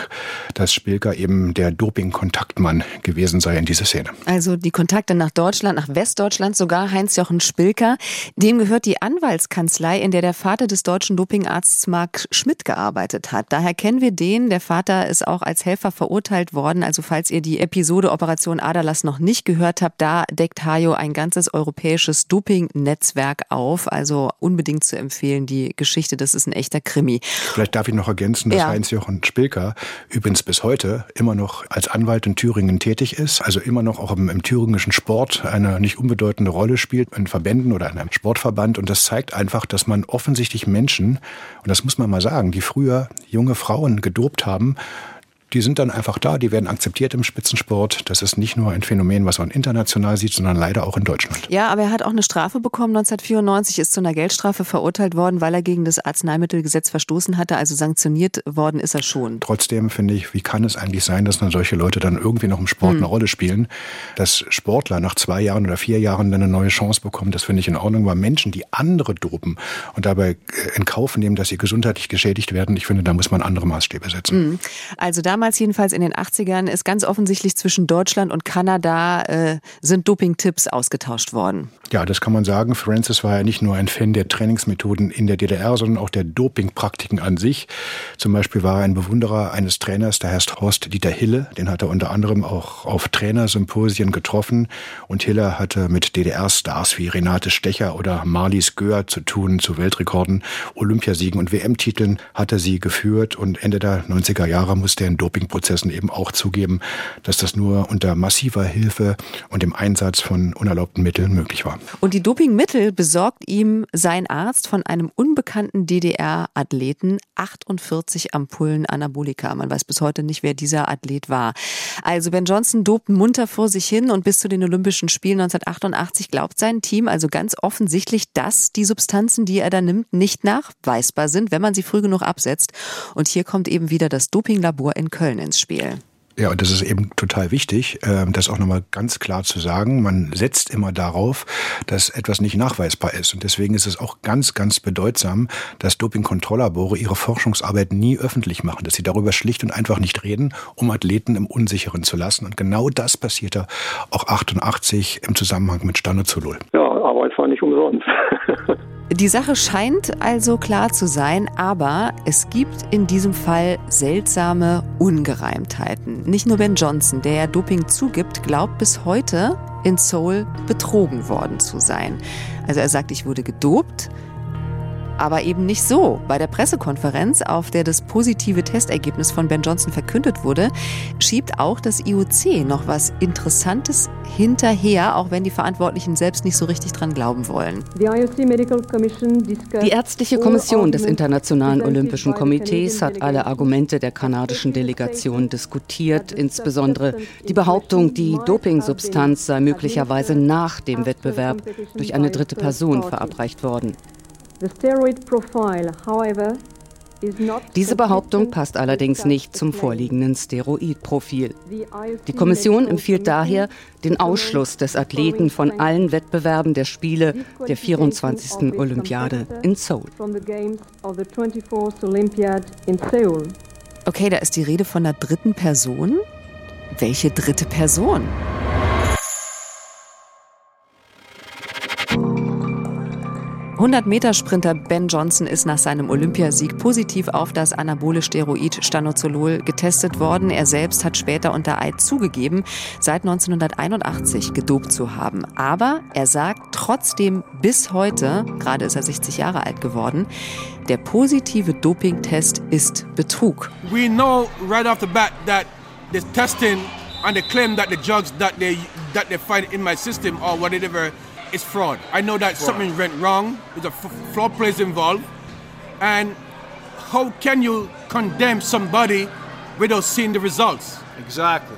dass Spilker eben der Doping-Kontaktmann gewesen sei in dieser Szene. Also die Kontakte nach Deutschland, nach Westdeutschland, sogar Heinz-Jochen Spilker. Dem gehört die Anwaltskanzlei, in der der Vater des deutschen Dopingarztes Mark Schmidt gearbeitet hat. Daher kennen wir den. Der Vater ist auch als Helfer verurteilt worden. Also falls ihr die Episode Operation Aderlass noch nicht gehört habt, da deckt Hajo ein ganz ganzes europäisches Doping-Netzwerk auf. Also unbedingt zu empfehlen, die Geschichte, das ist ein echter Krimi. Vielleicht darf ich noch ergänzen, dass ja. Heinz-Jochen Spilker übrigens bis heute immer noch als Anwalt in Thüringen tätig ist, also immer noch auch im, im thüringischen Sport eine nicht unbedeutende Rolle spielt, in Verbänden oder in einem Sportverband. Und das zeigt einfach, dass man offensichtlich Menschen, und das muss man mal sagen, die früher junge Frauen gedopt haben, die sind dann einfach da, die werden akzeptiert im Spitzensport. Das ist nicht nur ein Phänomen, was man international sieht, sondern leider auch in Deutschland. Ja, aber er hat auch eine Strafe bekommen. 1994 ist zu einer Geldstrafe verurteilt worden, weil er gegen das Arzneimittelgesetz verstoßen hatte. Also sanktioniert worden ist er schon. Trotzdem finde ich, wie kann es eigentlich sein, dass dann solche Leute dann irgendwie noch im Sport hm. eine Rolle spielen? Dass Sportler nach zwei Jahren oder vier Jahren dann eine neue Chance bekommen, das finde ich in Ordnung. Aber Menschen, die andere dopen und dabei äh, in Kauf nehmen, dass sie gesundheitlich geschädigt werden, ich finde, da muss man andere Maßstäbe setzen. Hm. Also damals damals jedenfalls in den 80ern ist ganz offensichtlich zwischen Deutschland und Kanada äh, sind Doping-Tipps ausgetauscht worden. Ja, das kann man sagen. Francis war ja nicht nur ein Fan der Trainingsmethoden in der DDR, sondern auch der Dopingpraktiken an sich. Zum Beispiel war er ein Bewunderer eines Trainers, der heißt Horst Dieter Hille. Den hat er unter anderem auch auf Trainersymposien getroffen. Und Hille hatte mit DDR-Stars wie Renate Stecher oder Marlies Göhr zu tun, zu Weltrekorden, Olympiasiegen und WM-Titeln hat er sie geführt. Und Ende der 90er Jahre musste er in Dopingprozessen eben auch zugeben, dass das nur unter massiver Hilfe und dem Einsatz von unerlaubten Mitteln möglich war. Und die Dopingmittel besorgt ihm sein Arzt von einem unbekannten DDR-Athleten 48 Ampullen Anabolika. Man weiß bis heute nicht, wer dieser Athlet war. Also Ben Johnson dopt munter vor sich hin und bis zu den Olympischen Spielen 1988 glaubt sein Team also ganz offensichtlich, dass die Substanzen, die er da nimmt, nicht nachweisbar sind, wenn man sie früh genug absetzt. Und hier kommt eben wieder das Dopinglabor in Köln ins Spiel. Ja, und das ist eben total wichtig, ähm, das auch nochmal ganz klar zu sagen. Man setzt immer darauf, dass etwas nicht nachweisbar ist. Und deswegen ist es auch ganz, ganz bedeutsam, dass Dopingkontrolllabore ihre Forschungsarbeit nie öffentlich machen, dass sie darüber schlicht und einfach nicht reden, um Athleten im Unsicheren zu lassen. Und genau das passierte auch 88 im Zusammenhang mit Stanozolol. Ja, es war nicht umsonst. Die Sache scheint also klar zu sein, aber es gibt in diesem Fall seltsame Ungereimtheiten. Nicht nur Ben Johnson, der ja Doping zugibt, glaubt bis heute in Seoul betrogen worden zu sein. Also er sagt, ich wurde gedopt, aber eben nicht so. Bei der Pressekonferenz, auf der das positive Testergebnis von Ben Johnson verkündet wurde, schiebt auch das IOC noch was Interessantes hinterher, auch wenn die Verantwortlichen selbst nicht so richtig dran glauben wollen. Die ärztliche Kommission des Internationalen Olympischen Komitees hat alle Argumente der kanadischen Delegation diskutiert, insbesondere die Behauptung, die Dopingsubstanz sei möglicherweise nach dem Wettbewerb durch eine dritte Person verabreicht worden. Diese Behauptung passt allerdings nicht zum vorliegenden Steroidprofil. Die Kommission empfiehlt daher den Ausschluss des Athleten von allen Wettbewerben der Spiele der 24. Olympiade in Seoul. Okay, da ist die Rede von einer dritten Person. Welche dritte Person? 100-Meter-Sprinter Ben Johnson ist nach seinem Olympiasieg positiv auf das anabole Steroid Stanozolol getestet worden. Er selbst hat später unter Eid zugegeben, seit 1981 gedopt zu haben. Aber er sagt trotzdem bis heute, gerade ist er 60 Jahre alt geworden, der positive Dopingtest ist Betrug. We know right off the bat that this testing and the claim that the drugs that they that they find in my system or whatever is fraud. I know that fraud. something went wrong. There's a fraud plays involved, and how can you condemn somebody without seeing the results? Exactly.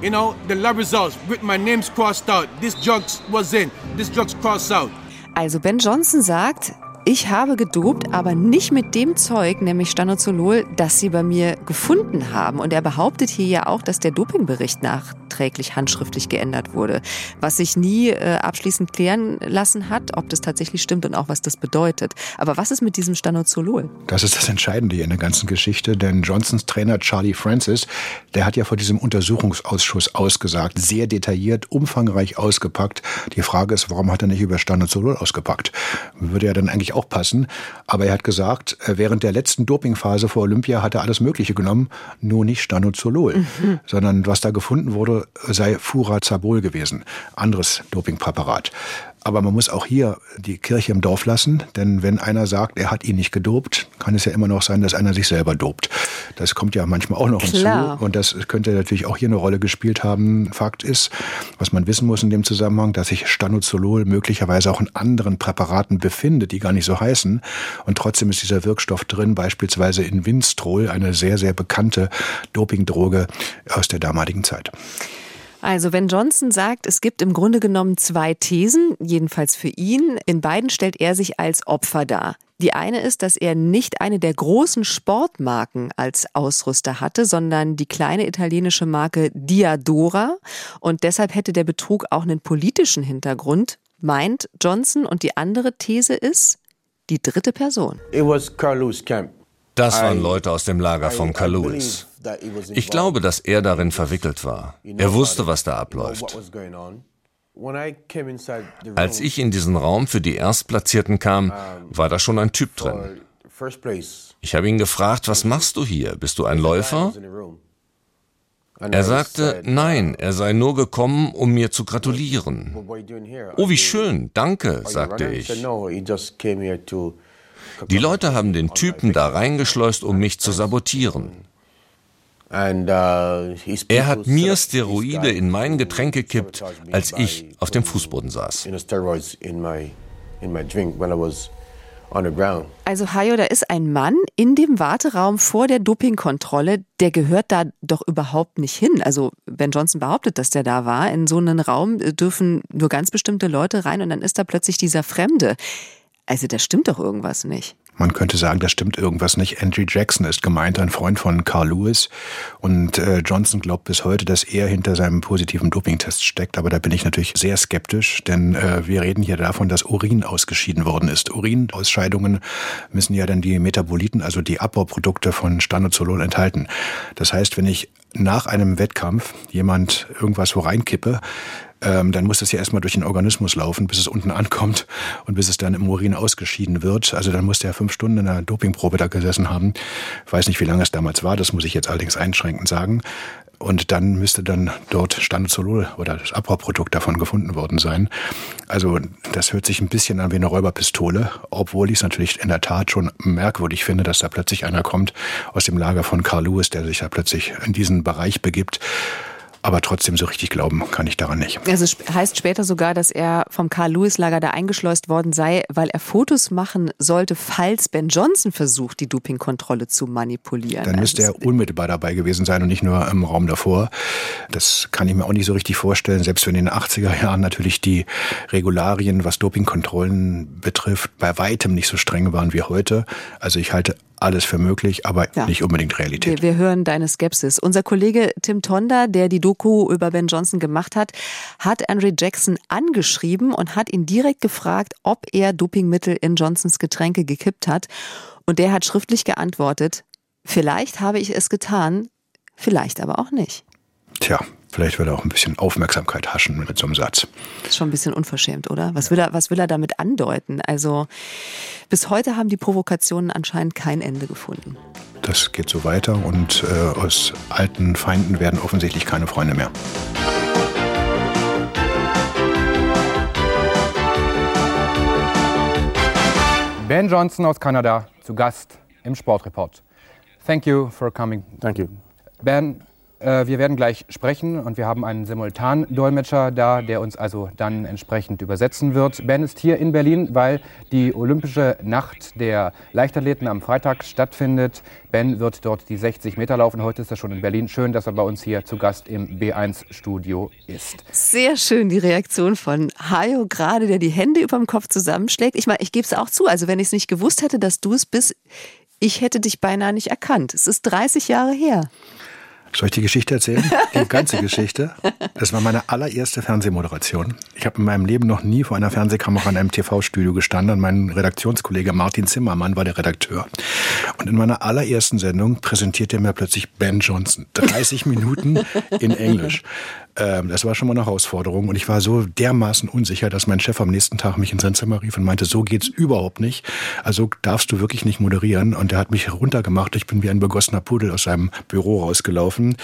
You know, the lab results with my name's crossed out. This drug was in. This drug's crossed out. Also Ben Johnson sagt, ich habe gedopt, aber nicht mit dem Zeug, nämlich Stanozolol, das sie bei mir gefunden haben. Und er behauptet hier ja auch, dass der Dopingbericht nachträglich handschriftlich geändert wurde, was sich nie äh, abschließend klären lassen hat, ob das tatsächlich stimmt und auch was das bedeutet. Aber was ist mit diesem Stanozolol? Das ist das Entscheidende hier in der ganzen Geschichte, denn Johnsons Trainer Charlie Francis, der hat ja vor diesem Untersuchungsausschuss ausgesagt, sehr detailliert, umfangreich ausgepackt. Die Frage ist, warum hat er nicht über Stanozolol ausgepackt? Würde er dann eigentlich auch passen. Aber er hat gesagt, äh, während der letzten Dopingphase vor Olympia hat er alles Mögliche genommen, nur nicht Stanozolol. Mhm. Sondern was da gefunden wurde, sei Furazabol gewesen. Anderes Dopingpräparat. Aber man muss auch hier die Kirche im Dorf lassen, denn wenn einer sagt, er hat ihn nicht gedopt, kann es ja immer noch sein, dass einer sich selber dopt. Das kommt ja manchmal auch noch Klar. hinzu und das könnte natürlich auch hier eine Rolle gespielt haben. Fakt ist, was man wissen muss in dem Zusammenhang, dass sich Stanozolol möglicherweise auch in anderen Präparaten befindet, die gar nicht so heißen und trotzdem ist dieser Wirkstoff drin, beispielsweise in Winstrol, eine sehr, sehr bekannte Dopingdroge aus der damaligen Zeit. Also, wenn Johnson sagt, es gibt im Grunde genommen zwei Thesen, jedenfalls für ihn, in beiden stellt er sich als Opfer dar. Die eine ist, dass er nicht eine der großen Sportmarken als Ausrüster hatte, sondern die kleine italienische Marke Diadora. Und deshalb hätte der Betrug auch einen politischen Hintergrund, meint Johnson. Und die andere These ist die dritte Person. Das waren Leute aus dem Lager von Carl Lewis. Ich glaube, dass er darin verwickelt war. Er wusste, was da abläuft. Als ich in diesen Raum für die Erstplatzierten kam, war da schon ein Typ drin. Ich habe ihn gefragt, was machst du hier? Bist du ein Läufer? Er sagte, nein, er sei nur gekommen, um mir zu gratulieren. Oh, wie schön, danke, sagte ich. Die Leute haben den Typen da reingeschleust, um mich zu sabotieren. Uh, er hat mir Steroide in mein Getränk gekippt, als ich auf dem Fußboden saß. Also Hayo, da ist ein Mann in dem Warteraum vor der Dopingkontrolle, der gehört da doch überhaupt nicht hin. Also Ben Johnson behauptet, dass der da war. In so einen Raum dürfen nur ganz bestimmte Leute rein und dann ist da plötzlich dieser Fremde. Also da stimmt doch irgendwas nicht. Man könnte sagen, da stimmt irgendwas nicht. Andrew Jackson ist gemeint, ein Freund von Carl Lewis. Und äh, Johnson glaubt bis heute, dass er hinter seinem positiven Dopingtest steckt. Aber da bin ich natürlich sehr skeptisch, denn äh, wir reden hier davon, dass Urin ausgeschieden worden ist. Urinausscheidungen müssen ja dann die Metaboliten, also die Abbauprodukte von Stanozolol enthalten. Das heißt, wenn ich nach einem Wettkampf jemand irgendwas wo reinkippe, ähm, dann muss das ja erstmal durch den Organismus laufen, bis es unten ankommt und bis es dann im Urin ausgeschieden wird. Also dann muss der fünf Stunden in einer Dopingprobe da gesessen haben. Ich weiß nicht, wie lange es damals war, das muss ich jetzt allerdings einschränkend sagen. Und dann müsste dann dort Stanozolol oder das Abbauprodukt davon gefunden worden sein. Also das hört sich ein bisschen an wie eine Räuberpistole, obwohl ich es natürlich in der Tat schon merkwürdig finde, dass da plötzlich einer kommt aus dem Lager von Carl Lewis, der sich da plötzlich in diesen Bereich begibt. Aber trotzdem so richtig glauben kann ich daran nicht. Also es heißt später sogar, dass er vom Karl-Lewis-Lager da eingeschleust worden sei, weil er Fotos machen sollte, falls Ben Johnson versucht, die Dopingkontrolle zu manipulieren. Dann müsste also er unmittelbar dabei gewesen sein und nicht nur im Raum davor. Das kann ich mir auch nicht so richtig vorstellen, selbst wenn in den 80er Jahren natürlich die Regularien, was Dopingkontrollen betrifft, bei weitem nicht so streng waren wie heute. Also ich halte alles für möglich, aber ja. nicht unbedingt Realität. Wir, wir, hören deine Skepsis. Unser Kollege Tim Tonda, der die Doku über Ben Johnson gemacht hat, hat Andre Jackson angeschrieben und hat ihn direkt gefragt, ob er Dopingmittel in Johnsons Getränke gekippt hat. Und der hat schriftlich geantwortet, vielleicht habe ich es getan, vielleicht aber auch nicht. Tja, Vielleicht will er auch ein bisschen Aufmerksamkeit haschen mit so einem Satz. Das ist schon ein bisschen unverschämt, oder? Was will er, was will er damit andeuten? Also bis heute haben die Provokationen anscheinend kein Ende gefunden. Das geht so weiter und äh, aus alten Feinden werden offensichtlich keine Freunde mehr. Ben Johnson aus Kanada zu Gast im Sportreport. Thank you for coming. Thank you. Ben, Äh, wir werden gleich sprechen und wir haben einen Simultandolmetscher da, der uns also dann entsprechend übersetzen wird. Ben ist hier in Berlin, weil die Olympische Nacht der Leichtathleten am Freitag stattfindet. Ben wird dort die 60 Meter laufen. Heute ist er schon in Berlin. Schön, dass er bei uns hier zu Gast im B1-Studio ist. Sehr schön die Reaktion von Hajo gerade, der die Hände über dem Kopf zusammenschlägt. Ich meine, ich gebe es auch zu. Also wenn ich es nicht gewusst hätte, dass du es bist, ich hätte dich beinahe nicht erkannt. Es ist 30 Jahre her. Soll ich die Geschichte erzählen? Die ganze Geschichte. Das war meine allererste Fernsehmoderation. Ich habe in meinem Leben noch nie vor einer Fernsehkamera in einem TV-Studio gestanden und mein Redaktionskollege Martin Zimmermann war der Redakteur. Und in meiner allerersten Sendung präsentierte er mir plötzlich Ben Johnson. 30 Minuten in Englisch. Ähm, das war schon mal eine Herausforderung und ich war so dermaßen unsicher, dass mein Chef am nächsten Tag mich in sein Zimmer rief und meinte, so geht's überhaupt nicht. Also darfst du wirklich nicht moderieren. Und er hat mich runtergemacht. Ich bin wie ein begossener Pudel aus seinem Büro rausgelaufen.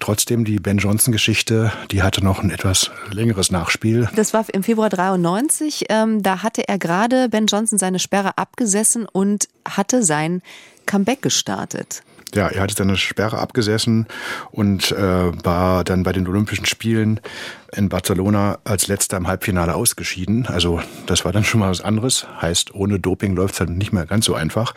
Trotzdem die Ben Johnson Geschichte, die hatte noch ein etwas längeres Nachspiel. Das war im Februar 93. Ähm, da hatte er gerade Ben Johnson seine Sperre abgesessen und hatte sein Comeback gestartet. Ja, er hatte seine Sperre abgesessen und äh, war dann bei den Olympischen Spielen in Barcelona als letzter im Halbfinale ausgeschieden. Also das war dann schon mal was anderes. Heißt, ohne Doping läuft es halt nicht mehr ganz so einfach.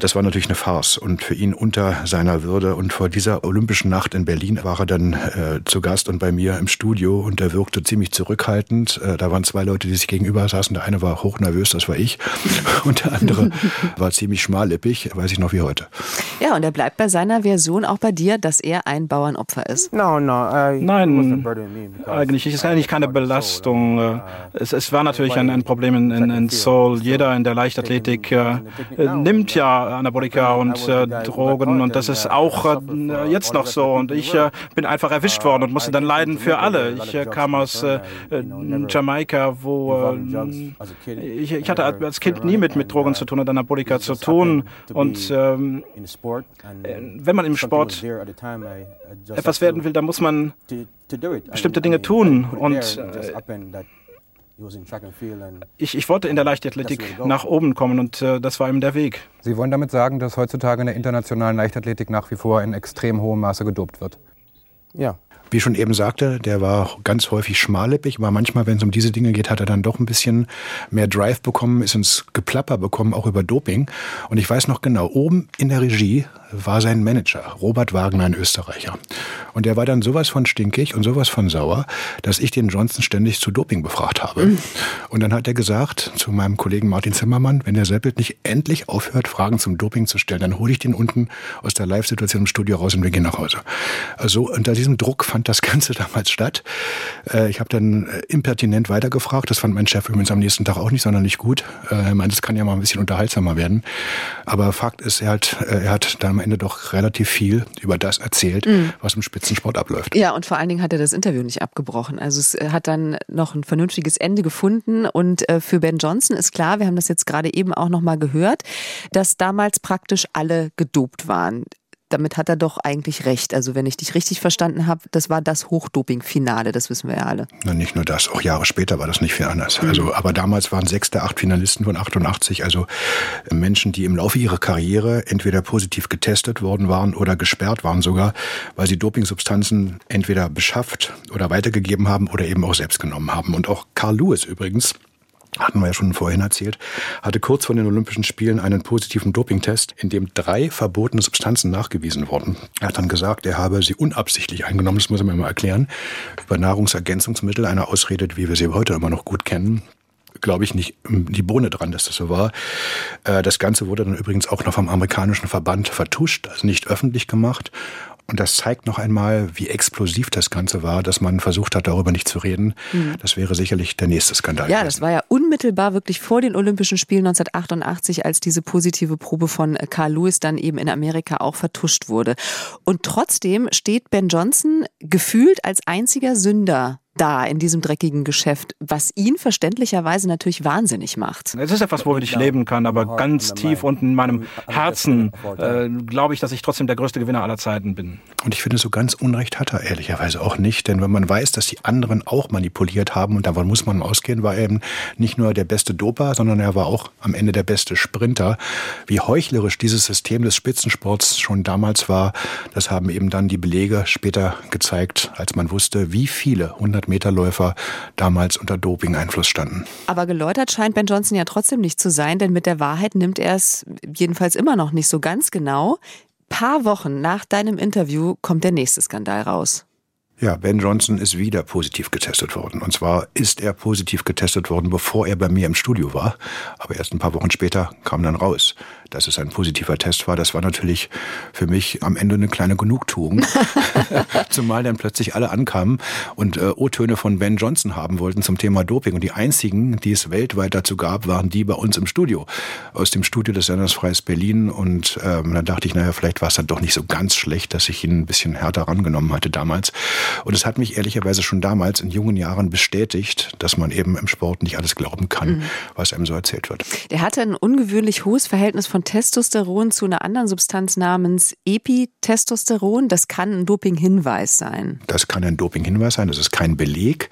Das war natürlich eine Farce und für ihn unter seiner Würde. Und vor dieser Olympischen Nacht in Berlin war er dann äh, zu Gast und bei mir im Studio und er wirkte ziemlich zurückhaltend. Äh, da waren zwei Leute, die sich gegenüber saßen. Der eine war hochnervös, das war ich. Und der andere war ziemlich schmallippig, weiß ich noch wie heute. Ja, und er bleibt bei seiner Version auch bei dir, dass er ein Bauernopfer ist. No, no, uh, Nein, eigentlich ist eigentlich keine Belastung. Äh, es, es war natürlich ein, ein Problem in, in, in, Seoul. Jeder in der Leichtathletik äh, nimmt ja Anabolika und äh, Drogen und das ist auch äh, jetzt noch so. Und ich äh, bin einfach erwischt worden und musste dann leiden für alle. Ich äh, kam aus Jamaika, wo ich, ich, hatte als Kind nie mit, mit Drogen zu tun und Anabolika zu tun. Und ähm, wenn man im Sport etwas werden will, dann muss man bestimmte Dinge tun. Und äh, ich, ich wollte in der Leichtathletik nach oben kommen und äh, das war eben der Weg. Sie wollen damit sagen, dass heutzutage in der internationalen Leichtathletik nach wie vor in extrem hohem Maße gedopt wird? Ja. Wie schon eben sagte, der war ganz häufig schmallippig, aber manchmal, wenn es um diese Dinge geht, hat er dann doch ein bisschen mehr Drive bekommen, ist ins Geplapper bekommen, auch über Doping. Und ich weiß noch genau, oben in der Regie war sein Manager, Robert Wagner, ein Österreicher. Und der war dann sowas von stinkig und sowas von sauer, dass ich den Johnson ständig zu Doping befragt habe. Mhm. Und dann hat er gesagt zu meinem Kollegen Martin Zimmermann, wenn der Seppelt nicht endlich aufhört, Fragen zum Doping zu stellen, dann hole ich den unten aus der Live-Situation im Studio raus und wir gehen nach Hause. Also unter diesem Druck fand das Ganze damals statt. Äh, ich habe dann äh, impertinent weitergefragt. Das fand mein Chef übrigens am nächsten Tag auch nicht sonderlich gut. Äh, er meinte, das kann ja mal ein bisschen unterhaltsamer werden. Aber Fakt ist, er hat, er hat dann Ende doch relativ viel über das erzählt, mhm. was im Spitzensport abläuft. Ja, und vor allen Dingen hat er das Interview nicht abgebrochen. Also es äh, hat dann noch ein vernünftiges Ende gefunden. Und äh, für Ben Johnson ist klar, wir haben das jetzt gerade eben auch nochmal gehört, dass damals praktisch alle gedopt waren damit hat er doch eigentlich recht. Also wenn ich dich richtig verstanden habe, das war das Hochdoping-Finale, das wissen wir ja alle. Na, nicht nur das, auch Jahre später war das nicht viel anders. Mhm. Also, aber damals waren sechs der acht Finalisten von 88, also Menschen, die im Laufe ihrer Karriere entweder positiv getestet worden waren oder gesperrt waren sogar, weil sie Dopingsubstanzen entweder beschafft oder weitergegeben haben oder eben auch selbst genommen haben. Und auch Carl Lewis übrigens, hatten wir ja schon vorhin erzählt, hatte kurz vor den Olympischen Spielen einen positiven Dopingtest, in dem drei verbotene Substanzen nachgewiesen wurden. Er hat dann gesagt, er habe sie unabsichtlich eingenommen, das muss er mir mal erklären, über Nahrungsergänzungsmittel, eine Ausrede, wie wir sie heute immer noch gut kennen glaube ich, nicht die Bohne dran, dass das so war. Äh, das Ganze wurde dann übrigens auch noch vom amerikanischen Verband vertuscht, also nicht öffentlich gemacht. Und das zeigt noch einmal, wie explosiv das Ganze war, dass man versucht hat, darüber nicht zu reden. Mhm. Das wäre sicherlich der nächste Skandal. Ja, das war ja unmittelbar wirklich vor den Olympischen Spielen 1988, als diese positive Probe von Carl Lewis dann eben in Amerika auch vertuscht wurde. Und trotzdem steht Ben Johnson gefühlt als einziger Sünder da in diesem dreckigen Geschäft, was ihn verständlicherweise natürlich wahnsinnig macht. Es ist etwas, womit ich leben kann, aber ganz tief unten in meinem Herzen äh, glaube ich, dass ich trotzdem der größte Gewinner aller Zeiten bin. Und ich finde, so ganz Unrecht hat er ehrlicherweise auch nicht, denn wenn man weiß, dass die anderen auch manipuliert haben und davon muss man ausgehen, war er eben nicht nur der beste Doper, sondern er war auch am Ende der beste Sprinter. Wie heuchlerisch dieses System des Spitzensports schon damals war, das haben eben dann die Belege später gezeigt, als man wusste, wie viele 100-Meter-Läufer damals unter Doping-Einfluss standen. Aber geläutert scheint Ben Johnson ja trotzdem nicht zu sein, denn mit der Wahrheit nimmt er es jedenfalls immer noch nicht so ganz genau. Paar Wochen nach deinem Interview kommt der nächste Skandal raus. Ja, Ben Johnson ist wieder positiv getestet worden. Und zwar ist er positiv getestet worden, bevor er bei mir im Studio war. Aber erst ein paar Wochen später kam dann raus, dass es ein positiver Test war. Das war natürlich für mich am Ende eine kleine Genugtuung. Zumal dann plötzlich alle ankamen und äh, O-Töne von Ben Johnson haben wollten zum Thema Doping. Und die einzigen, die es weltweit dazu gab, waren die bei uns im Studio. Aus dem Studio des Senders Freies Berlin. Und ähm, dann dachte ich, naja, vielleicht war es dann doch nicht so ganz schlecht, dass ich ihn ein bisschen härter rangenommen hatte damals. Und es hat mich ehrlicherweise schon damals in jungen Jahren bestätigt, dass man eben im Sport nicht alles glauben kann, mhm. was einem so erzählt wird. Der hatte ein ungewöhnlich hohes Verhältnis von Testosteron zu einer anderen Substanz namens Epitestosteron. Das kann ein Dopinghinweis sein. Das kann ein Dopinghinweis sein. Das ist kein Beleg.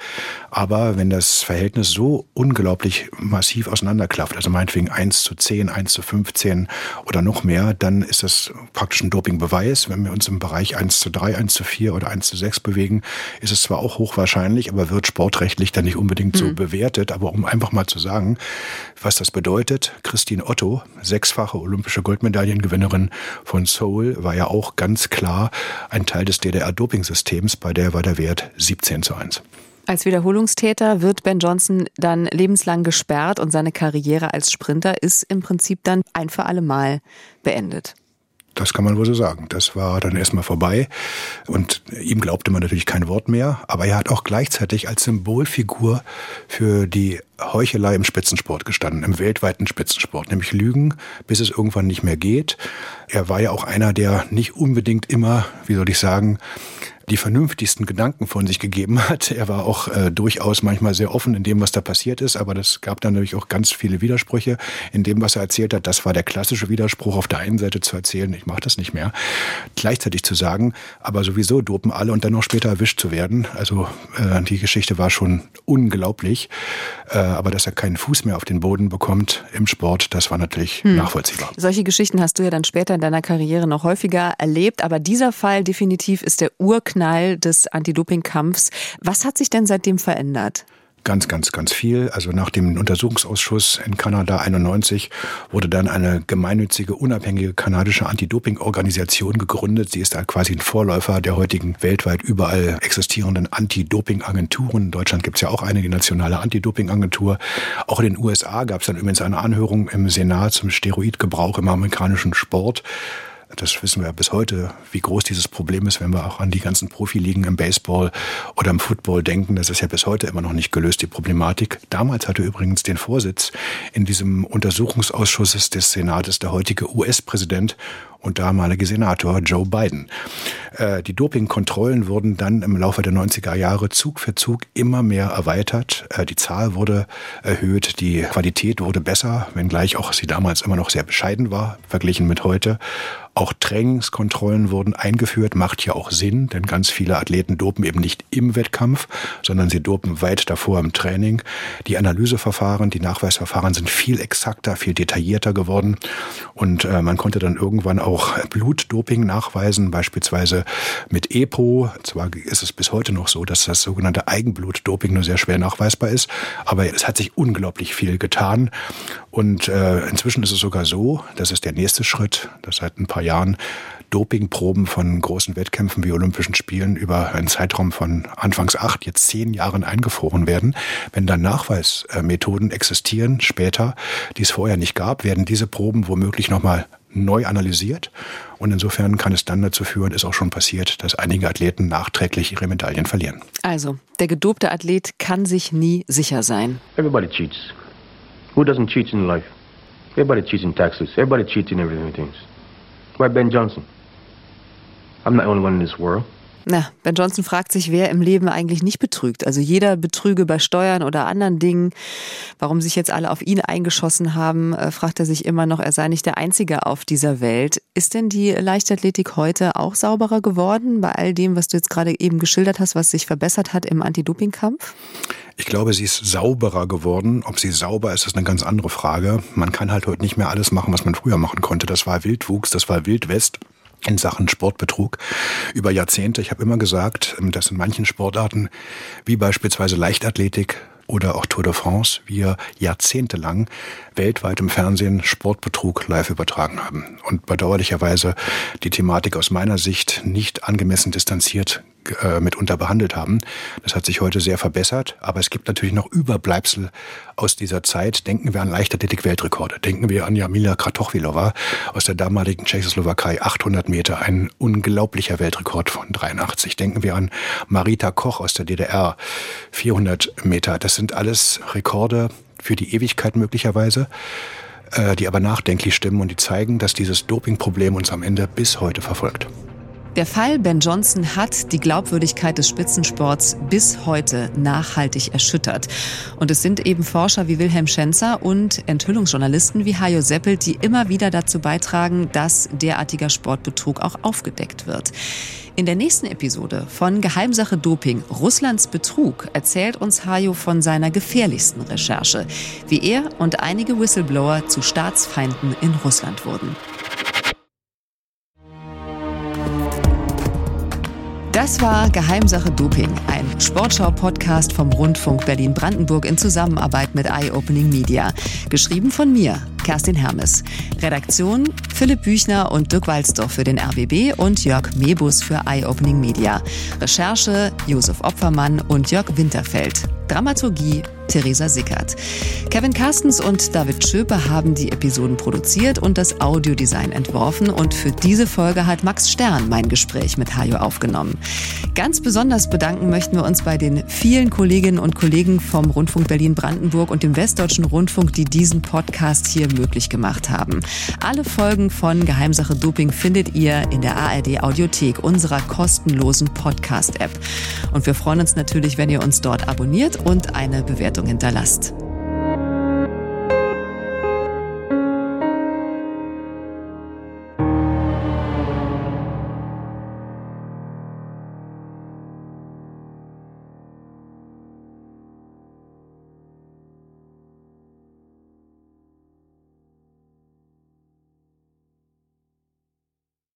Aber wenn das Verhältnis so unglaublich massiv auseinanderklafft, also meinetwegen 1 zu 10, 1 zu 15 oder noch mehr, dann ist das praktisch ein Dopingbeweis. Wenn wir uns im Bereich 1 zu 3, 1 zu 4 oder 1 zu 6 bewegen, ist es zwar auch hochwahrscheinlich, aber wird sportrechtlich dann nicht unbedingt so mhm. bewertet. Aber um einfach mal zu sagen, was das bedeutet, Christine Otto, sechsfache olympische Goldmedaillengewinnerin von Seoul, war ja auch ganz klar ein Teil des DDR-Dopingsystems. Bei der war der Wert 17 zu 1. Als Wiederholungstäter wird Ben Johnson dann lebenslang gesperrt und seine Karriere als Sprinter ist im Prinzip dann ein für alle Mal beendet. Das kann man wohl so sagen. Das war dann erstmal vorbei. Und ihm glaubte man natürlich kein Wort mehr. Aber er hat auch gleichzeitig als Symbolfigur für die Heuchelei im Spitzensport gestanden, im weltweiten Spitzensport, nämlich Lügen, bis es irgendwann nicht mehr geht. Er war ja auch einer, der nicht unbedingt immer, wie soll ich sagen, die vernünftigsten Gedanken von sich gegeben hat. Er war auch äh, durchaus manchmal sehr offen in dem, was da passiert ist, aber das gab dann natürlich auch ganz viele Widersprüche in dem, was er erzählt hat. Das war der klassische Widerspruch, auf der einen Seite zu erzählen, ich mache das nicht mehr, gleichzeitig zu sagen, aber sowieso dopen alle und dann noch später erwischt zu werden. Also äh, die Geschichte war schon unglaublich, äh, aber dass er keinen Fuß mehr auf den Boden bekommt im Sport, das war natürlich hm. nachvollziehbar. Solche Geschichten hast du ja dann später in deiner Karriere noch häufiger erlebt, aber dieser Fall definitiv ist der Urknall Knall des Anti-Doping-Kampfs. Was hat sich denn seitdem verändert? Ganz, ganz, ganz viel. Also nach dem Untersuchungsausschuss in Kanada 91 wurde dann eine gemeinnützige, unabhängige kanadische Anti-Doping-Organisation gegründet. Sie ist da quasi ein Vorläufer der heutigen weltweit überall existierenden Anti-Doping-Agenturen. In Deutschland gibt es ja auch eine, die nationale Anti-Doping-Agentur. Auch in den USA gab es dann übrigens eine Anhörung im Senat zum Steroidgebrauch im amerikanischen Sport. Das wissen wir ja bis heute, wie groß dieses Problem ist, wenn wir auch an die ganzen Profiligen im Baseball oder im Football denken. Das ist ja bis heute immer noch nicht gelöst, die Problematik. Damals hatte übrigens den Vorsitz in diesem Untersuchungsausschuss des Senates der heutige US-Präsident und damalige Senator Joe Biden. Äh, die Dopingkontrollen wurden dann im Laufe der 90er Jahre Zug für Zug immer mehr erweitert. Äh, die Zahl wurde erhöht, die Qualität wurde besser, wenngleich auch sie damals immer noch sehr bescheiden war, verglichen mit heute. Auch Trainingskontrollen wurden eingeführt, macht ja auch Sinn, denn ganz viele Athleten dopen eben nicht im Wettkampf, sondern sie dopen weit davor im Training. Die Analyseverfahren, die Nachweisverfahren sind viel exakter, viel detaillierter geworden und äh, man konnte dann irgendwann auch Blutdoping nachweisen, beispielsweise mit EPO. Zwar ist es bis heute noch so, dass das sogenannte Eigenblutdoping nur sehr schwer nachweisbar ist, aber es hat sich unglaublich viel getan und äh, inzwischen ist es sogar so, das ist der nächste Schritt, dass seit ein paar Jahren Dopingproben von großen Wettkämpfen wie Olympischen Spielen über einen Zeitraum von anfangs acht, jetzt zehn Jahren eingefroren werden. Wenn dann Nachweismethoden existieren später, die es vorher nicht gab, werden diese Proben womöglich nochmal neu analysiert. Und insofern kann es dann dazu führen, ist auch schon passiert, dass einige Athleten nachträglich ihre Medaillen verlieren. Also, der gedopte Athlet kann sich nie sicher sein. Everybody cheats. Who doesn't cheat in life? Everybody cheats in taxes. Everybody cheats in everything. Why Ben Johnson? I'm not the only one in this world. Na, Ben Johnson fragt sich, wer im Leben eigentlich nicht betrügt. Also jeder betrüge bei Steuern oder anderen Dingen. Warum sich jetzt alle auf ihn eingeschossen haben, äh, fragt er sich immer noch. Er sei nicht der Einzige auf dieser Welt. Ist denn die Leichtathletik heute auch sauberer geworden bei all dem, was du jetzt gerade eben geschildert hast, was sich verbessert hat im Anti-Doping-Kampf? Ich glaube, sie ist sauberer geworden. Ob sie sauber ist, ist eine ganz andere Frage. Man kann halt heute nicht mehr alles machen, was man früher machen konnte. Das war Wildwuchs, das war Wildwest in Sachen Sportbetrug über Jahrzehnte. Ich habe immer gesagt, dass in manchen Sportarten, wie beispielsweise Leichtathletik, oder auch Tour de France wir jahrzehntelang weltweit im Fernsehen Sportbetrug live übertragen haben und bedauerlicherweise die Thematik aus meiner Sicht nicht angemessen distanziert äh, mitunter behandelt haben. Das hat sich heute sehr verbessert, aber es gibt natürlich noch Überbleibsel aus dieser Zeit. Denken wir an Leichtathletik-Weltrekorde. Denken wir an Jamila Kratochvilova aus der damaligen Tschechoslowakei, 800 Meter, ein unglaublicher Weltrekord von 83. Denken wir an Marita Koch aus der DDR, 400 Meter. Das sind alles Rekorde für die Ewigkeit möglicherweise äh, die aber nachdenklich stimmen und die zeigen, dass dieses Dopingproblem uns am Ende bis heute verfolgt. Der Fall Ben Johnson hat die Glaubwürdigkeit des Spitzensports bis heute nachhaltig erschüttert. Und es sind eben Forscher wie Wilhelm Schenzer und Enthüllungsjournalisten wie Hajo Seppelt, die immer wieder dazu beitragen, dass derartiger Sportbetrug auch aufgedeckt wird. In der nächsten Episode von Geheimsache Doping Russlands Betrug erzählt uns Hajo von seiner gefährlichsten Recherche, wie er und einige Whistleblower zu Staatsfeinden in Russland wurden. Das war Geheimsache Doping, ein Sportschau-Podcast vom Rundfunk Berlin-Brandenburg in Zusammenarbeit mit Eye Opening Media. Geschrieben von mir, Kerstin Hermes. Redaktion Philipp Büchner und Dirk Walzdorf für den RBB und Jörg Mebus für Eye Opening Media. Recherche Josef Opfermann und Jörg Winterfeld. Dramaturgie Theresa Sickert. Kevin Carstens und David Schöpe haben die Episoden produziert und das Audiodesign entworfen und für diese Folge hat Max Stern mein Gespräch mit Hajo aufgenommen. Ganz besonders bedanken möchten wir uns bei den vielen Kolleginnen und Kollegen vom Rundfunk Berlin-Brandenburg und dem Westdeutschen Rundfunk, die diesen Podcast hier möglich gemacht haben. Alle Folgen von Geheimsache Doping findet ihr in der ARD Audiothek, unserer kostenlosen Podcast-App. Und wir freuen uns natürlich, wenn ihr uns dort abonniert und eine Bewertung hinterlasst.